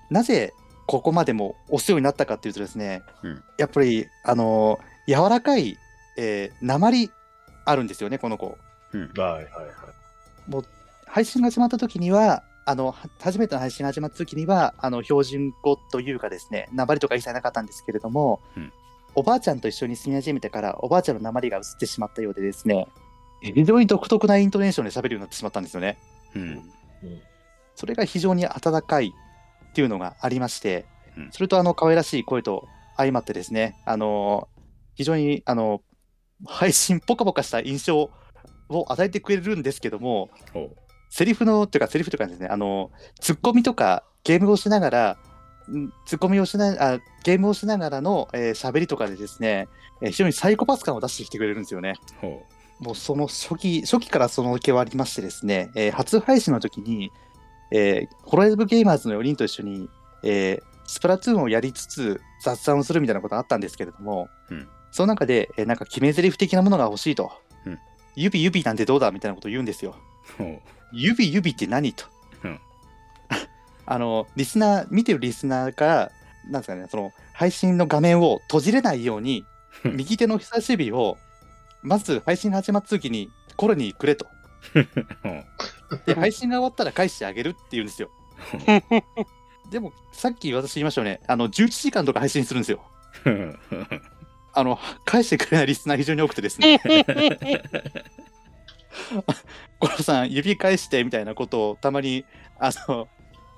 S5: なぜここまでも押すようになったかっていうとですね、
S1: うん
S5: やっぱり、あの、柔らかい、えー、鉛あるんですよね、この子。
S1: うん
S3: はいはいはい。
S5: 配信が始まった時には、あの、は初めての配信が始まった時には、あの、標準語というかですね、鉛とか一切なかったんですけれども、
S1: うん。
S5: おばあちゃんと一緒に住み始めてから、おばあちゃんの鉛が移ってしまったようでですね、非常に独特なイントネーションで喋るようになってしまったんですよね。
S1: うん。
S5: それが非常に温かいっていうのがありまして
S1: うん、
S5: それとあの可愛らしい声と相まってですね、あの非常にあの配信ポカポカした印象を与えてくれるんですけども、
S1: ほ
S5: セリフの、というかセリフというかですね、あの、ツッコミとかゲームをしながら、んツッコミをしなあゲームをしながらの喋、えー喋りとかでですね、えー非常にサイコパス感を出してきてくれるんですよね。もうその初期、初期からその気はありましてですね、えー初配信の時に、えーホロライブゲーマーズの4人と一緒に、えースプラトゥーンをやりつつ雑談をするみたいなことがあったんですけれども、
S1: うん。
S5: その中で、えーなんか決め台詞的なものが欲しいと、
S1: うん。
S5: 指指なんてどうだみたいなことを言うんですよ。指指って何と？
S1: うん
S5: あの、リスナー、見てるリスナーから、なんですかね、その配信の画面を閉じれないように、
S1: う
S5: 右手の人差し指を、まず配信が始まった時に、コロにくれと。で、配信が終わったら返してあげるって言うんですよ。でも、さっき私言いましたよね、あの、11時間とか配信するんですよ。あの、返してくれないリスナー非常に多くてですね、コロさん、指返してみたいなことをたまに、あの、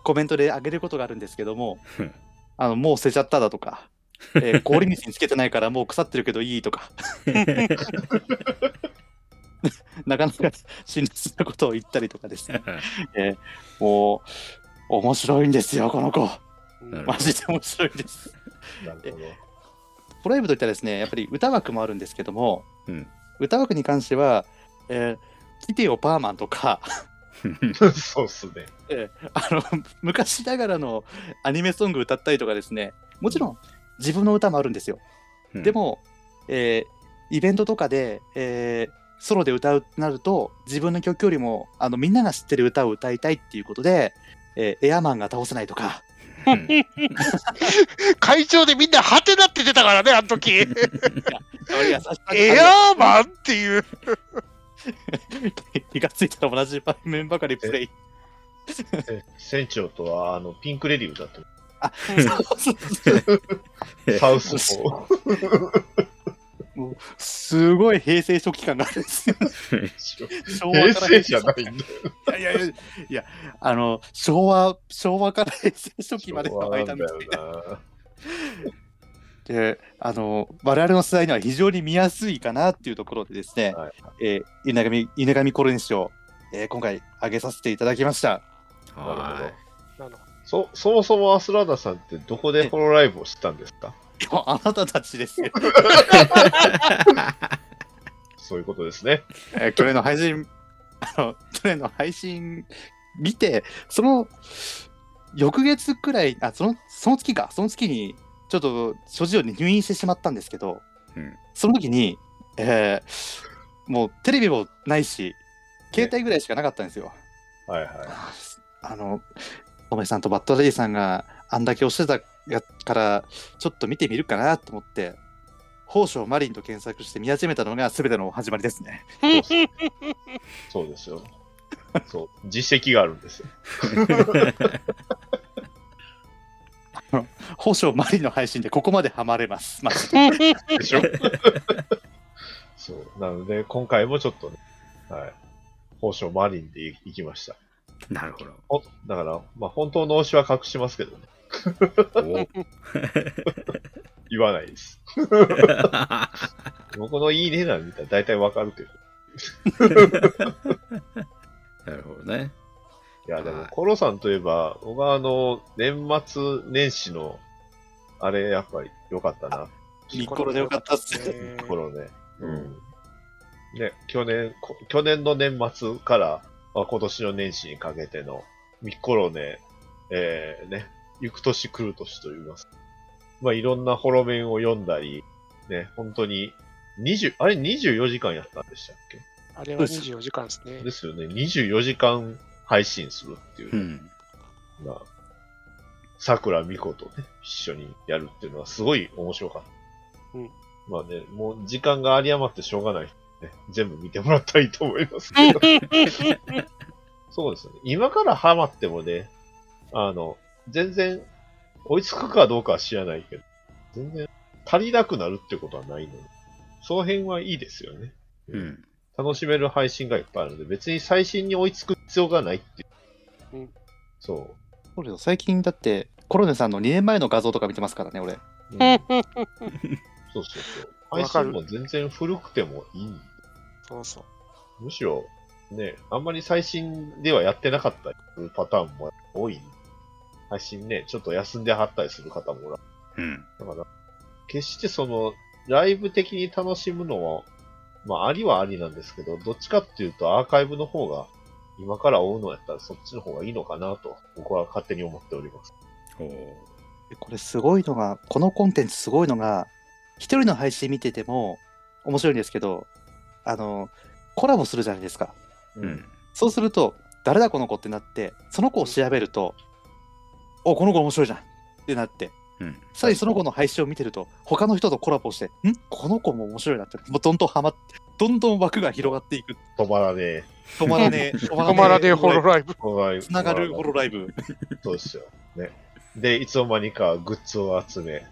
S5: コメントで上げることがあるんですけども
S1: うん、
S5: あの、もう捨てちゃっただとか、えー 氷水につけてないからもう腐ってるけどいいとか、なかなか辛辣なことを言ったりとかですね、えーもう、面白いんですよ、この子。マジで面白いです。
S3: なるほど。
S5: ホロライブといったらですね、やっぱり歌枠もあるんですけども、
S1: うん
S5: 歌枠に関しては、えー、キテオパーマンとか、
S3: そうっすね。
S5: あの、昔ながらのアニメソング歌ったりとかですね、もちろん自分の歌もあるんですよ。でも、えーイベントとかで、えーソロで歌うとなると、自分の曲よりも、あの、みんなが知ってる歌を歌いたいっていうことで、えーエアマンが倒せないとか、
S1: うん
S2: 会場でみんなハテナって出たからね、あの時。エ
S5: エ
S2: アーマンっていう。
S5: 気がついたら同じ場面ばかりプレイ。
S3: え船長とは、あの、ピンクレディー歌ってる
S5: あ、そうそうそう
S3: サウスポー。
S5: もうすごい平成初期感があるんですよ。昭和から
S3: 平成じゃないんだよ。
S5: いやいやいや、いやあの、昭和、昭和から平成初期までの
S3: 昭和なんだ
S5: 間みたいな。
S3: よ
S5: で、あの、我々の世代には非常に見やすいかなっていうところでですね、
S3: な。はい、
S5: えー稲上、稲上コロネシを、えー今回挙げさせていただきました。
S1: は
S2: なるほ
S3: そそもそもアスラーダさんってどこでホロライブを知ったんですか？
S5: いやあなたたちですよ。
S3: そういうことですね。
S5: えー去年の配信、あの、去年の配信見て、その翌月くらい、あ、その、その月か、その月に、ちょっと諸事情で入院してしまったんですけど、
S1: うん
S5: その時に、えーもうテレビもないし、携帯ぐらいしかなかったんですよ。
S3: はいはい。
S5: あの、おめさんとバッドレイさんがあんだけ押してたやから、ちょっと見てみるかなと思って、宝生マリンと検索して見始めたのが全ての始まりですね。
S3: そうですよ。そう、実績があるんですよ。
S5: 宝生マリンの配信でここまでハマれます。マジで
S3: でしょ？そう。なので、今回もちょっとね、はい。宝生マリンでい行きました。
S1: い。なるほ
S3: ほだから、まあ、本当の推しは隠しますけどね。
S1: ど。
S3: 言わないです。僕のいいねなん見たら大体わかるけど。
S1: なるほどね。
S3: いや、でも
S1: はい、
S3: コロさんといえば、僕はあの、年末年始の、あれ、やっぱり良かったな。
S5: ミッコロでよかったっす。
S2: ね
S3: コロね。
S1: う
S3: うんん。ね、去年、こ去年の年末から、まあ、今年の年始にかけての、ミッコロね、えー、ね、行く年来る年と言います。まあ、いろんなホロメンを読んだり、ね、本当に、20、あれ24時間やったんでしたっけ？
S2: あれは24時間ですね
S3: で。すよね。24時間配信するっていうね、
S1: うん。
S3: まあ、桜美子とね、一緒にやるっていうのはすごい面白かった。
S2: うん
S3: まあね、もう時間が有り余ってしょうがない、ね。全部見てもらったらいいと思いますけど。そうですね。今からハマってもね、あの、全然追いつくかどうかは知らないけど、全然足りなくなるってことはないので、その辺はいいですよね。
S1: うん。
S3: 楽しめる配信がいっぱいあるので、別に最新に追いつく必要がないっていう。
S2: うん
S3: そう。
S5: そうですよ最近だって、コロネさんの2年前の画像とか見てますからね、俺。
S3: うん そうそうそう。配信も全然古くてもいい。
S2: そうそう。
S3: むしろ、ね、あんまり最新ではやってなかったりするパターンも多い。配信ね、ちょっと休んではったりする方もおら
S1: うん。
S3: だから、決してその、ライブ的に楽しむのは、まあ、ありはありなんですけど、どっちかっていうとアーカイブの方が、今から追うのやったらそっちの方がいいのかなと、僕は勝手に思っております。
S5: これすごいのが、このコンテンツすごいのが、一人の配信見てても面白いんですけど、あの、コラボするじゃないですか。
S1: うん。
S5: そうすると、誰だこの子ってなって、その子を調べると、お、この子面白いじゃんってなって、
S1: うん。
S5: さらにその子の配信を見てると、他の人とコラボして、ん？この子も面白いなって、もうどんどんハマって、どんどん枠が広がっていく。
S3: 止まらねえ。
S5: 止まらねえ、止
S2: 止まらねえホロライブ。
S3: ホロライブ
S5: つながるホロライブ。
S3: そうですよ。ね。で、いつの間にかグッズを集め、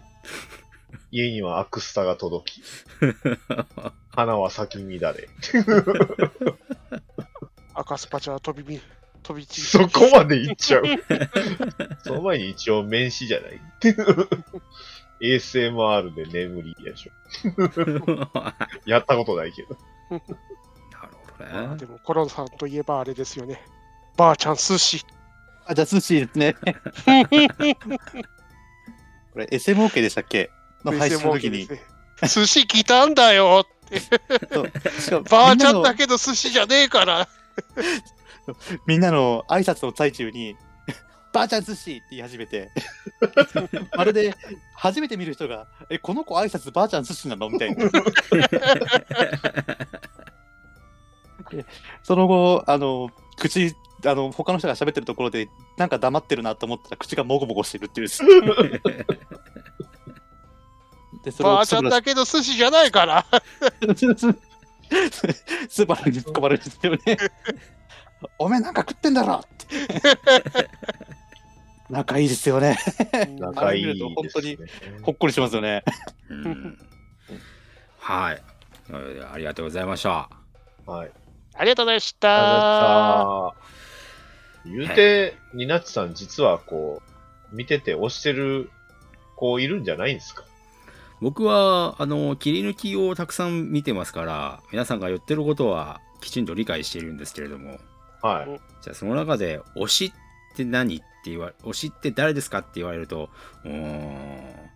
S3: 家にはアクスタが届き、花は咲き乱れ。
S2: 赤スパチャは飛びみ、飛び散り。
S3: そこまで行っちゃう。その前に一応名詞じゃない？ASMR で眠りやでしょ。やったことないけど。
S1: なるほどね
S2: まあで。も、コロンさんといえばあれですよね。ばあちゃん寿司。
S5: あ、じゃあ、寿司ですね。これ SMOK でしたっけ？の配信の時に。
S2: 寿司来たんだよって。ばあちゃんだ
S5: み
S2: けど寿司じゃねえから。
S5: みんなの挨拶の最中に、ばあちゃん寿司って言い始めて、まるで初めて見る人が、え、この子挨拶ばあちゃん寿司なのみたいな。でその後、あの、口、あの、他の人が喋ってるところで、なんか黙ってるなと思ったら、口がもごもごしてるっていう。で、そ
S2: ばあちゃんだけど寿司じゃないから。
S5: スーパーに突っ込まれるんですよね。おめえなんか食ってんだろって。仲いいですよね。
S3: 仲いい
S5: あれ見ると本当に。ほっこりしますよね。
S1: うんはい。えーありがとうございました。
S3: はい。
S2: ありがとうございまし
S3: あ
S2: た。
S3: 言うて、ニナッチさん、実はこう、見てて押してる子いるんじゃないんですか？
S1: 僕は、あの、切り抜きをたくさん見てますから、皆さんが言ってることはきちんと理解しているんですけれども、
S3: はい。
S1: じゃあその中で、推しって何って言われ、推しって誰ですかって言われると、うーん、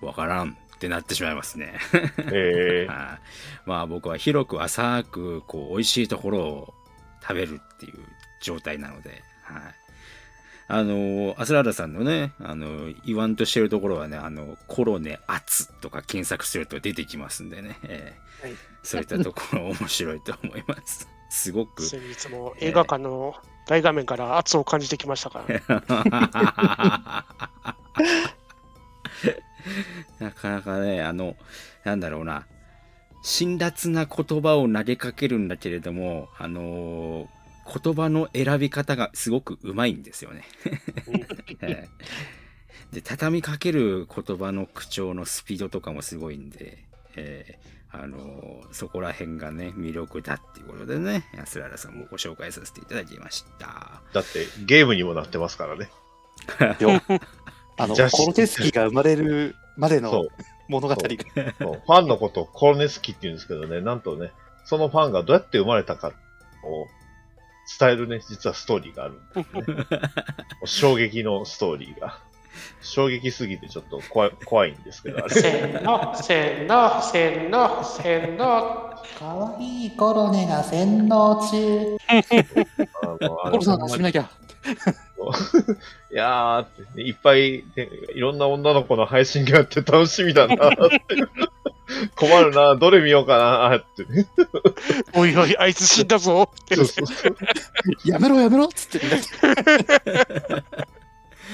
S1: わからんってなってしまいますね。
S3: えー、
S1: はいまあ僕は広く浅く、こう、美味しいところを食べるっていう状態なので、はい。あの、アスラーダさんのね、あの、言わんとしてるところはね、あの、コロネ圧とか検索すると出てきますんでね、えー
S5: はい
S1: そういったところ面白いと思います。すごく。
S2: 先日も映画館の大画面から圧を感じてきましたから、ね。
S1: なかなかね、あの、なんだろうな、辛辣な言葉を投げかけるんだけれども、あのー言葉の選び方がすごくうまいんですよね。ええ で、畳みかける言葉の口調のスピードとかもすごいんで、ええあのーそこら辺がね、魅力だっていうことでね、安原さんもご紹介させていただきました。
S3: だってゲームにもなってますからね。
S5: よあの、
S3: じゃあ
S5: コロテスキーが生まれるまで
S3: そ
S5: の
S3: う。
S5: 物語が。
S3: そうファンのことをコロネスキって言うんですけどね、なんとね、そのファンがどうやって生まれたかを伝えるね、実はストーリーがあるんですね。衝撃のストーリーが。衝撃すぎてちょっと怖い怖いんですけど、あれ。
S2: せーの、せーの、せーの、せーの。
S5: かわいいコロネが洗脳中。
S3: あのあ
S5: コロさん、
S3: の
S5: 始めなきゃ。
S3: いやーいっぱい、ねいろんな女の子の配信があって楽しみだなって。困るな、どれ見ようかなってね。
S2: おいおい、あいつ死んだぞって。
S3: そうそうそう
S5: やめろやめろっつって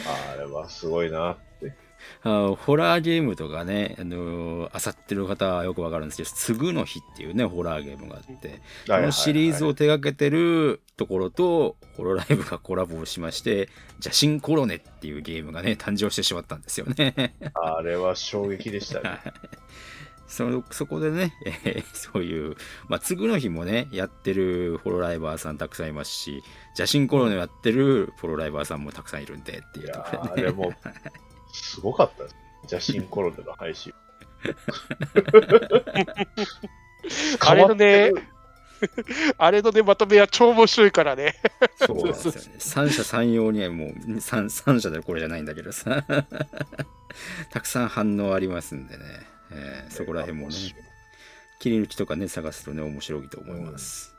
S3: あれはすごいなって。
S1: あのホラーゲームとかね、あのー、漁ってる方はよくわかるんですけど、すぐの日っていうね、ホラーゲームがあって、このシリーズ
S3: を。
S1: を手掛けてるところと、ホロライブがコラボをしまして、邪神コロネっていうゲームがね、誕生してしまったんですよね。
S3: あれは衝撃でしたね。
S1: そそこでね、えーそういう、まあ、次の日もね、やってるホロライバーさんたくさんいますし、邪神コロネをやってるホロライバーさんもたくさんいるんでってい
S3: いうや
S1: ところでね
S3: ーあれも、すごかったです。邪神コロネの配信。
S2: あれのね、あれのね、まとめは超面白いからね。
S1: そうなんですよね。三者三様にはもう三三者でこれじゃないんだけどさ。たくさん反応ありますんでね。えーそこら辺もね、切り抜きとかね、探すとね、面白いと思います。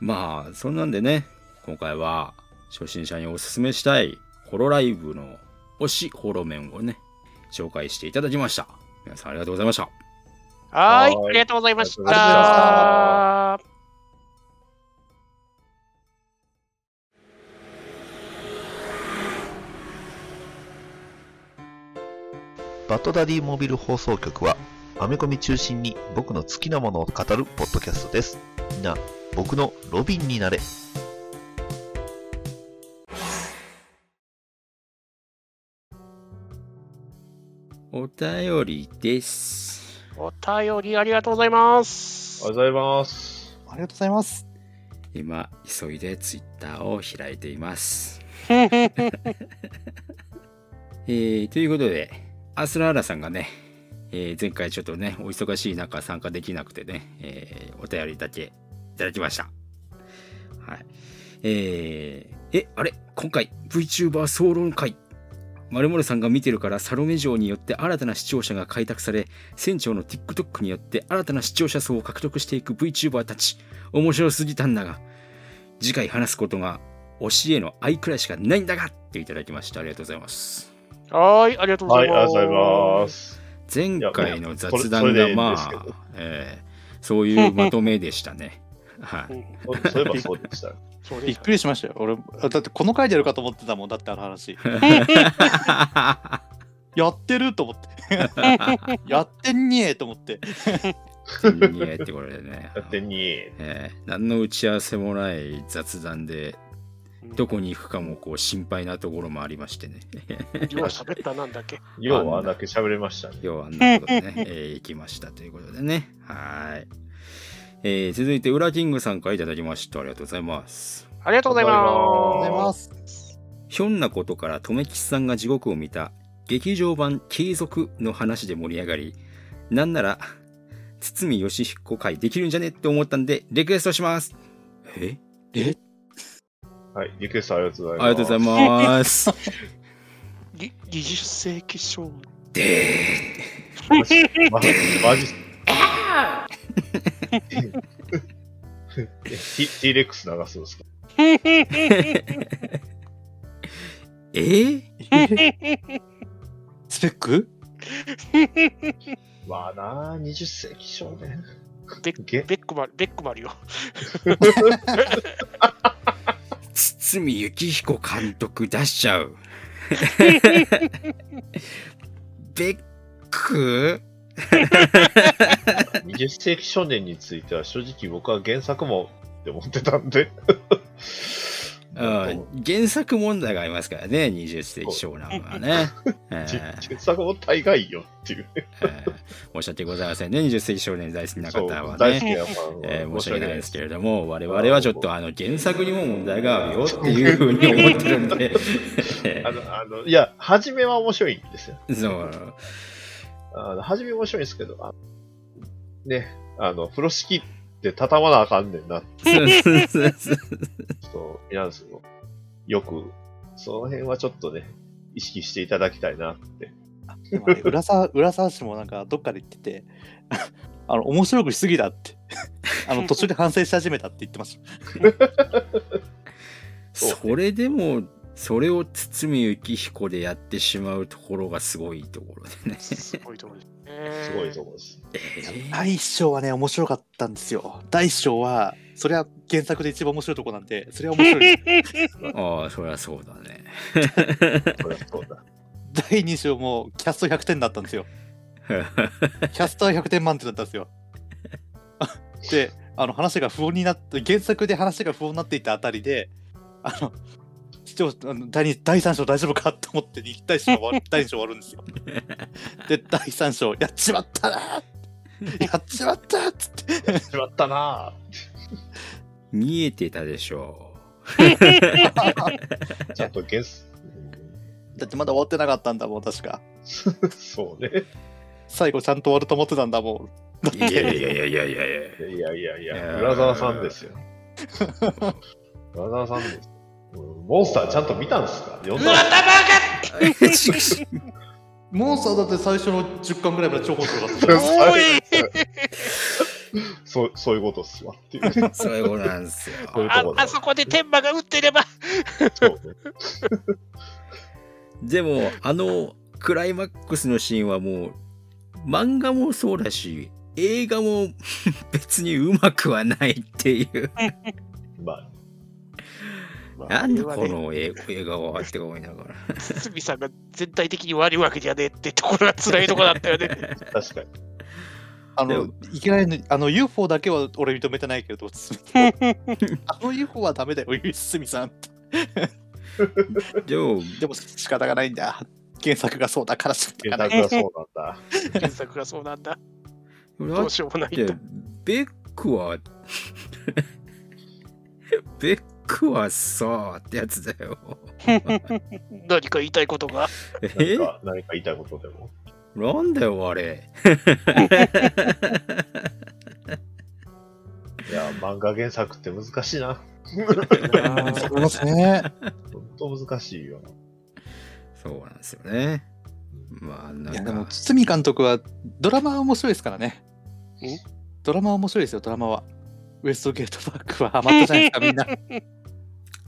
S1: まあ、そんなんでね、今回は初心者におすすめしたいホロライブの推しホロメンをね、紹介していただきました。皆さんありがとうございました。
S2: はーい、ありがとうございました。
S6: バッドダディモビル放送局は、アメコミ中心に僕の好きなものを語るポッドキャストです。みんな、僕のロビンになれ。
S1: お便りです。
S2: お便りありがとうございます
S3: あり。がとうございます。
S5: ありがとうございます。
S1: 今、急いでツイッターを開いています。
S2: は
S1: えーということで、アスラーラさんがね、えー前回ちょっとね、お忙しい中参加できなくてね、えーお便りだけいただきました。はい。えー、え、あれ？今回 VTuber 総論会。〇〇さんが見てるからサロメ城によって新たな視聴者が開拓され船長の TikTok によって新たな視聴者層を獲得していく VTuber たち。面白すぎたんだが次回話すことが教えの愛くらいしかないんだがっていただきました。ありがとうございます。
S2: はーい、ありがとうご
S3: はい、
S2: ざいます。
S3: ありがとうございます。
S1: 前回の雑
S3: そ
S1: 談がまあ、えーそういうまとめでしたね はい
S2: うん
S3: そうそういえばそうでした。
S5: びっくりしましたよ。俺、だってこの回でやるかと思ってたもん、だってあの話。やってると思って。やってんねえと思って。
S1: いやってこれでね
S3: やってに、
S1: えー何の打ち合わせもない雑談でどこに行くかもこう心配なところもありましてね。
S2: よう喋ったなんだっけ？
S3: ようあんだけ喋れましたね。
S1: 要はあんなことでね、えー行きましたということでね。はい、えー続いてウラキングさんからいただきましたありがとうございます。
S2: ありがとうございます。
S1: ひょんなことから留吉さんが地獄を見た劇場版継続の話で盛り上がりなんなら堤義彦会できるんじゃねって思ったんでリクエストします。え？
S5: え？
S3: はい、リクエストありがとうございます。
S1: ありがとうございます
S2: ぎ20世紀少
S1: で
S3: ます。まマジ。T- T-Rex 流すんですか？
S1: えー？
S5: スペック？
S3: まあなあ、20世紀少年。
S2: ベ
S3: ゲ
S2: ベックマル、ベックマルよ。
S1: 堤幸彦監督出しちゃう ベック
S3: ？20世紀少年については正直僕は原作もって思ってたんで。
S1: うん。原作問題がありますからね20世紀少年はね、え
S3: 原作も大概よっていう。ね。
S1: え。ー申し訳ございませんね20世紀少年大好きな方は
S3: 大好き
S1: えー申し訳ないですけ
S3: ど。
S1: れども我々はちょっとあの原作にも問題があるよっていうふうに思ってるんで。
S3: あの、あの、いや、初めは面白いんですよ。
S1: そう。
S3: あの初め面白いんですけど、あね、あの、風呂敷って畳まなあかんねんな。
S1: そうそうそうそう
S3: そう、皆さんも、よく、その辺はちょっとね、意識していただきたいなって。
S5: でもね、浦沢、浦沢氏もなんかどっかで言ってて、あの、面白くしすぎだって。あの、途中で反省し始めたって言ってました。
S1: それでもそれを堤幸彦でやってしまうところがすごいところでね。
S2: すごいところですね。
S3: すごいところです。
S1: え
S5: 第一章はね、面白かったんですよ。第一章は、それは原作で一番面白いとこなんで、それは面白いです。
S1: ーああそりゃそうだね。
S3: そりゃそうだ。
S5: 第二章もキャスト100点だったんですよ。キャストは100点満点だったんですよ。で、あの話が不穏になって、原作で話が不穏になっていたあたりで、あの、視聴あの第二第3章大丈夫かと思って、第1章終わる第2章終わるんですよ。で、第3章、やっちまったなやっちまったっつって。
S3: しまったな
S1: 見えてたでしょ
S3: ぁ。ちゃんとゲス、
S5: だってまだ終わってなかったんだもん、確か。
S3: うんそうね。
S5: 最後ちゃんと終わると思ってたんだもん。
S1: う。いやいやいやいやいやいや。
S3: いやいやいやい
S1: いや
S3: や、浦沢さんですよ。浦沢さんです。うんモンスターちゃんと見たんですか？読んだ
S5: モンスターだって最初の10巻ぐらいまで超面白かったじゃん。
S2: おい
S3: そう、そういうことっすわっていう。
S1: そういうことなんですよ。
S2: あ
S3: そういうとこだ
S2: あそこで天馬が打ってれば。
S1: でもあのクライマックスのシーンはもう漫画もそうだし映画も別にうまくはないっていう。
S3: まあ、
S2: まあ
S1: なんでこの映映画はって思いながら。
S2: 堤さんが全体的に悪いわけじゃねえってところが辛いところだったよね。
S3: 確かに。
S5: あのいけないのに、あの UFO だけは俺認めてないけど、あの UFO はダメだよ、堤さん。
S1: でも
S5: でも仕方がないんだ。原作がそうだから仕方
S3: 原
S5: がない。
S3: 作はそうなんだ。
S2: 原作がそうなんだ。
S1: だ
S2: どうしようもないん
S1: で
S2: だ。
S1: ベックはベッ クはさってやつだよ。
S2: 何か言いたいことが？
S1: え？
S3: 何か何か言いたいことでも？
S1: なんだよあれ。
S3: いや、漫画原作って難しいな。
S5: そうですね。
S3: 本当難しいよ。
S1: そうなんですよね。まあ、ない
S5: や、
S1: ん
S5: でも、
S1: か、
S5: 堤監督は、ドラマは面白いですからね
S2: ん。
S5: ドラマは面白いですよ、ドラマは。ウエストゲートパークはハマったじゃないですか、みんな。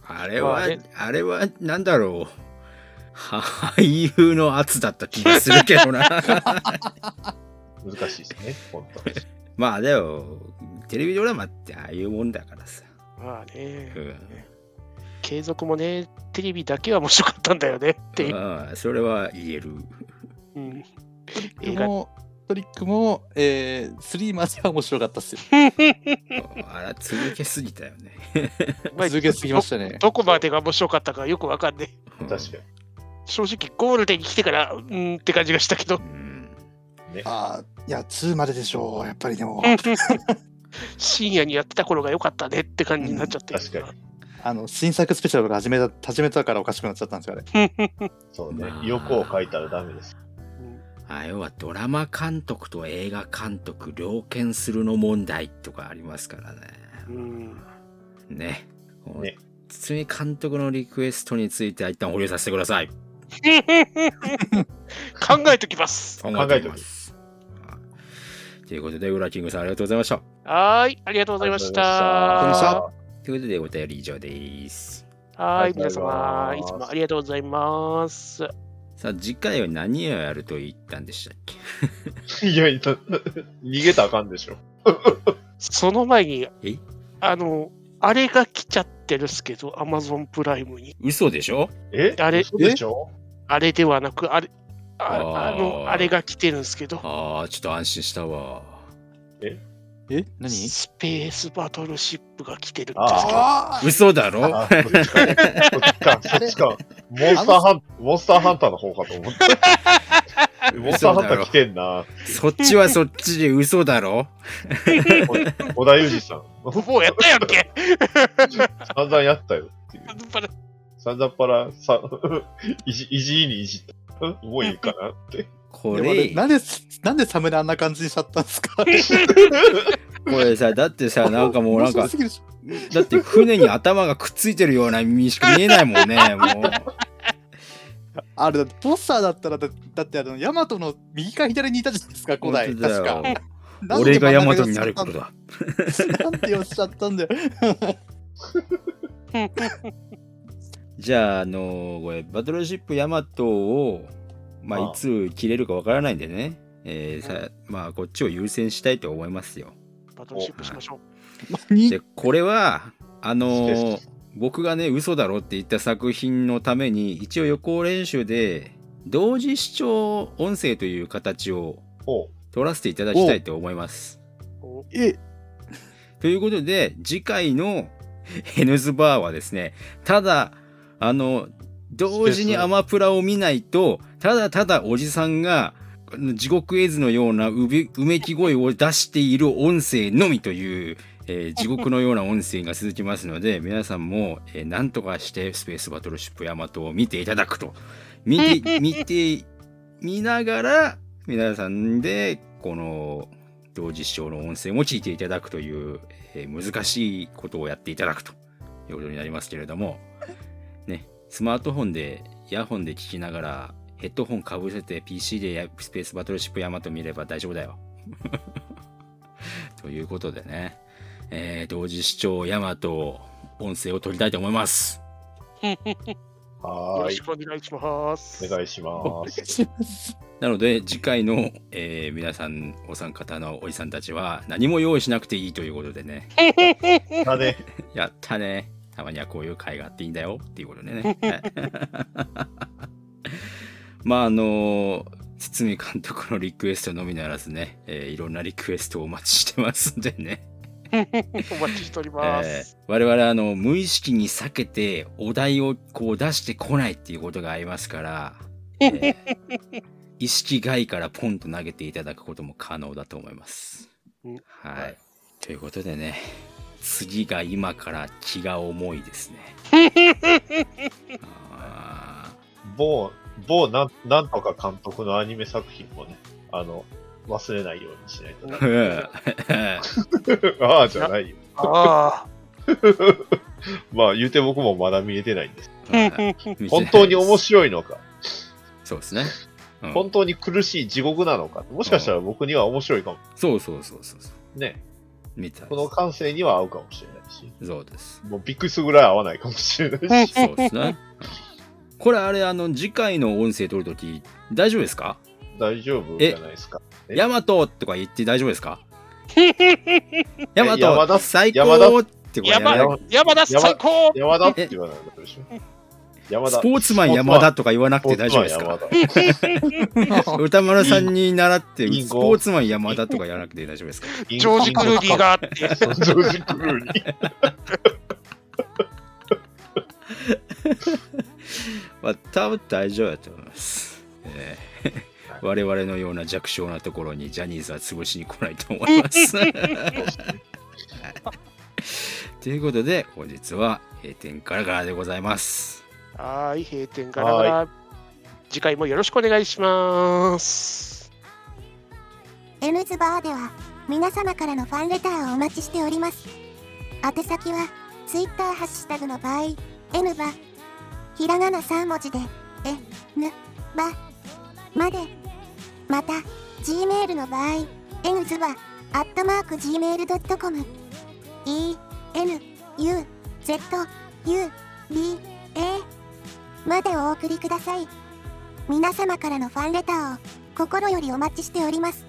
S1: あれは、
S2: まあね
S1: あれは、なんだろう。俳優の圧だった気がするけどな。
S3: 難しいですね、本当に。
S1: まあでも、テレビドラマってああいうもんだからさ。
S2: まあね
S1: う、ん。
S2: 継続もね、テレビだけは面白かったんだよねっていう。
S1: ああそれは言える。
S2: うん、
S5: トリックも、トリックも、えー、スリーマンでは面白かったっすよ。
S1: あら、続けすぎたよね。
S2: まあ
S5: 続けすぎましたね。
S2: どこまでが面白かったかよくわかんねえ。
S1: うん
S3: 確か
S2: 正直、ゴールデンに来てから、うーんって感じがしたけど
S1: う、ん
S3: に。ね。
S5: ああ、いや、2まででしょう、やっぱりでも。
S2: 深夜にやってた頃が良かったねって感じになっちゃってる。
S3: 確か
S5: あの、新作スペシャルが始めた、始めたからおかしくなっちゃったんですよ、あれ。
S3: そうね
S1: まあ。
S3: 欲を書いたらダメです。
S1: あ要はドラマ監督と映画監督両権するの問題とかありますからね。
S2: うん
S1: ね。
S3: ね
S1: 堤監督のリクエストについては一旦保留させてください。
S2: 考えときます。
S1: 考
S3: えておき
S1: ます。ということで、ウラキングさんありがとうございました。
S2: はーい、ありがとうございました。
S5: といま
S1: ということで、お便り以上です。
S2: はーい、皆様、いつもありがとうございます。
S1: さあ、次回は何をやると言ったんでしたっけ？
S3: いやいや、逃げたらあかんでしょ。
S2: その前に
S1: え、
S2: あの、あれが来ちゃってるっすけど、Amazon プライムに。
S1: 嘘でしょ？
S3: え？
S2: あれ？
S3: 嘘でしょ？
S2: あれではなく、あれ、あ
S1: あ
S2: の、あれが来てるんですけど、
S1: ああ、ちょっと安心したわ。
S5: え？何？
S2: スペースバトルシップが来てるんですけど、
S5: あ
S1: 嘘だろ？
S3: あ、そっちか。そっちか。そっちか。モンスターハン、モンスターハンターの方かと思った。モンスターハンター来てんな。
S1: そっちはそっちで嘘だろ？
S3: 小田裕二さん。
S2: もうやったやんけ
S3: 散々やったよっていう。散々パラ、さ、いじ、いじいにいじった。もういいかなって。
S1: これ、
S5: なんで、なんでサムネあんな感じにしちゃったんですか？
S1: これさ、だってさ、なんかもうなんかだって船に頭がくっついてるような耳しか見えないもんね、もう。
S5: あれだって、ポスターだったらだ、だってあの、ヤマトの右か左にいたじゃないですか、古代。確か
S1: 俺がヤマトになることだ。
S5: なんておっしゃったんだよ。
S1: じゃあ、あのこれ、バトルシップヤマトを、まあ、いつ切れるかわからないんでね、えーさまあ、こっちを優先したいと思いますよ。
S2: バトルシップしましょ
S5: 何？
S1: で、これは、あの
S3: ース
S1: 僕がね、嘘だろって言った作品のために、一応予行練習で、同時視聴音声という形を
S3: お。
S1: 取らせていただきたいと思います。
S5: え、
S1: ということで、次回の N ズバーはですね、ただ、あの、同時にアマプラを見ないと、ただただおじさんが、地獄絵図のようなうめき声を出している音声のみという、えー地獄のような音声が続きますので、皆さんも、えー何とかしてスペースバトルシップヤマトを見ていただくと。見て、見て、見ながら、皆さんで、この、同時視聴の音声も聞いていただくという、えー難しいことをやっていただくと。いうことになりますけれども、ね、スマートフォンで、イヤホンで聞きながら、ヘッドホンかぶせて PC でやスペースバトルシップヤマト見れば大丈夫だよ。ということでね、えー同時視聴ヤマト音声を取りたいと思います。
S2: よ
S3: はーい
S2: ろし。くお願いします。
S3: お願いし
S5: お願い
S3: ます。
S5: します。
S1: なので次回の、えー皆さんお三方のおじさんたちは何も用意しなくていいということでね、
S3: だね。
S1: やったね。たまにはこういう会があっていいんだよっていうことでね。はいまああの堤監督のリクエストのみならずね、えーいろんなリクエストをお待ちしてますんでね。
S2: お待ちしておりま
S1: えー
S2: す。
S1: 我々あの無意識に避けてお題をこう出してこないっていうことがありますから、えー 意識外からポンと投げていただくことも可能だと思います
S2: うん。
S1: はい。ということでね、次が今から気が重いですね。あ
S3: 某、某なん、なんとか監督のアニメ作品もね、あの、忘れないようにしないと。
S1: ー
S3: ああ、じゃないよ。
S2: あ
S3: まあ、言うて僕もまだ見れてないんです。本当に面白いのか、
S1: そうですね。うん
S3: 本当に苦しい地獄なのか。もしかしたら僕には面白いかも。
S1: そうそうそうそうそう。
S3: ね。
S1: みたい
S3: この感性には合うかもしれないし。
S1: そうです。
S3: もうびっくりするぐらい合わないかもしれないし。
S1: そうですね。うんこれあれ、あの、次回の音声取るとき、大丈夫ですか？
S3: 大丈夫じゃないですか。え？
S1: ヤマトとか言って大丈夫ですか？ヤマト最
S3: 山田？
S1: 高ってこれやめ
S2: 山山田最高。
S3: 山田？って言わないことでしょ。山田。
S1: スポーツマン山田とか言わなくて大丈夫ですか？歌丸さんに習って、スポーツマン山田とかやらなくて大丈夫ですか？
S3: 田
S2: ジョージ・クルーニーがあって。
S3: ジョージ・クルーニー。
S1: まあ、多分大丈夫だと思います。えー 我々のような弱小なところにジャニーズは潰しに来ないと思います。ということで、本日は閉店からからでございます。
S2: はい、閉店ガラガラ。次回もよろしくお願いします。
S4: N ズバーでは皆様からのファンレターをお待ちしております。宛先は Twitter ハッシュタグの場合 N バひらがな3文字で N バまでまた Gmail の場合 N ズバアットマーク Gmail.com E N U Z U B A までお送りください。皆様からのファンレターを心よりお待ちしております。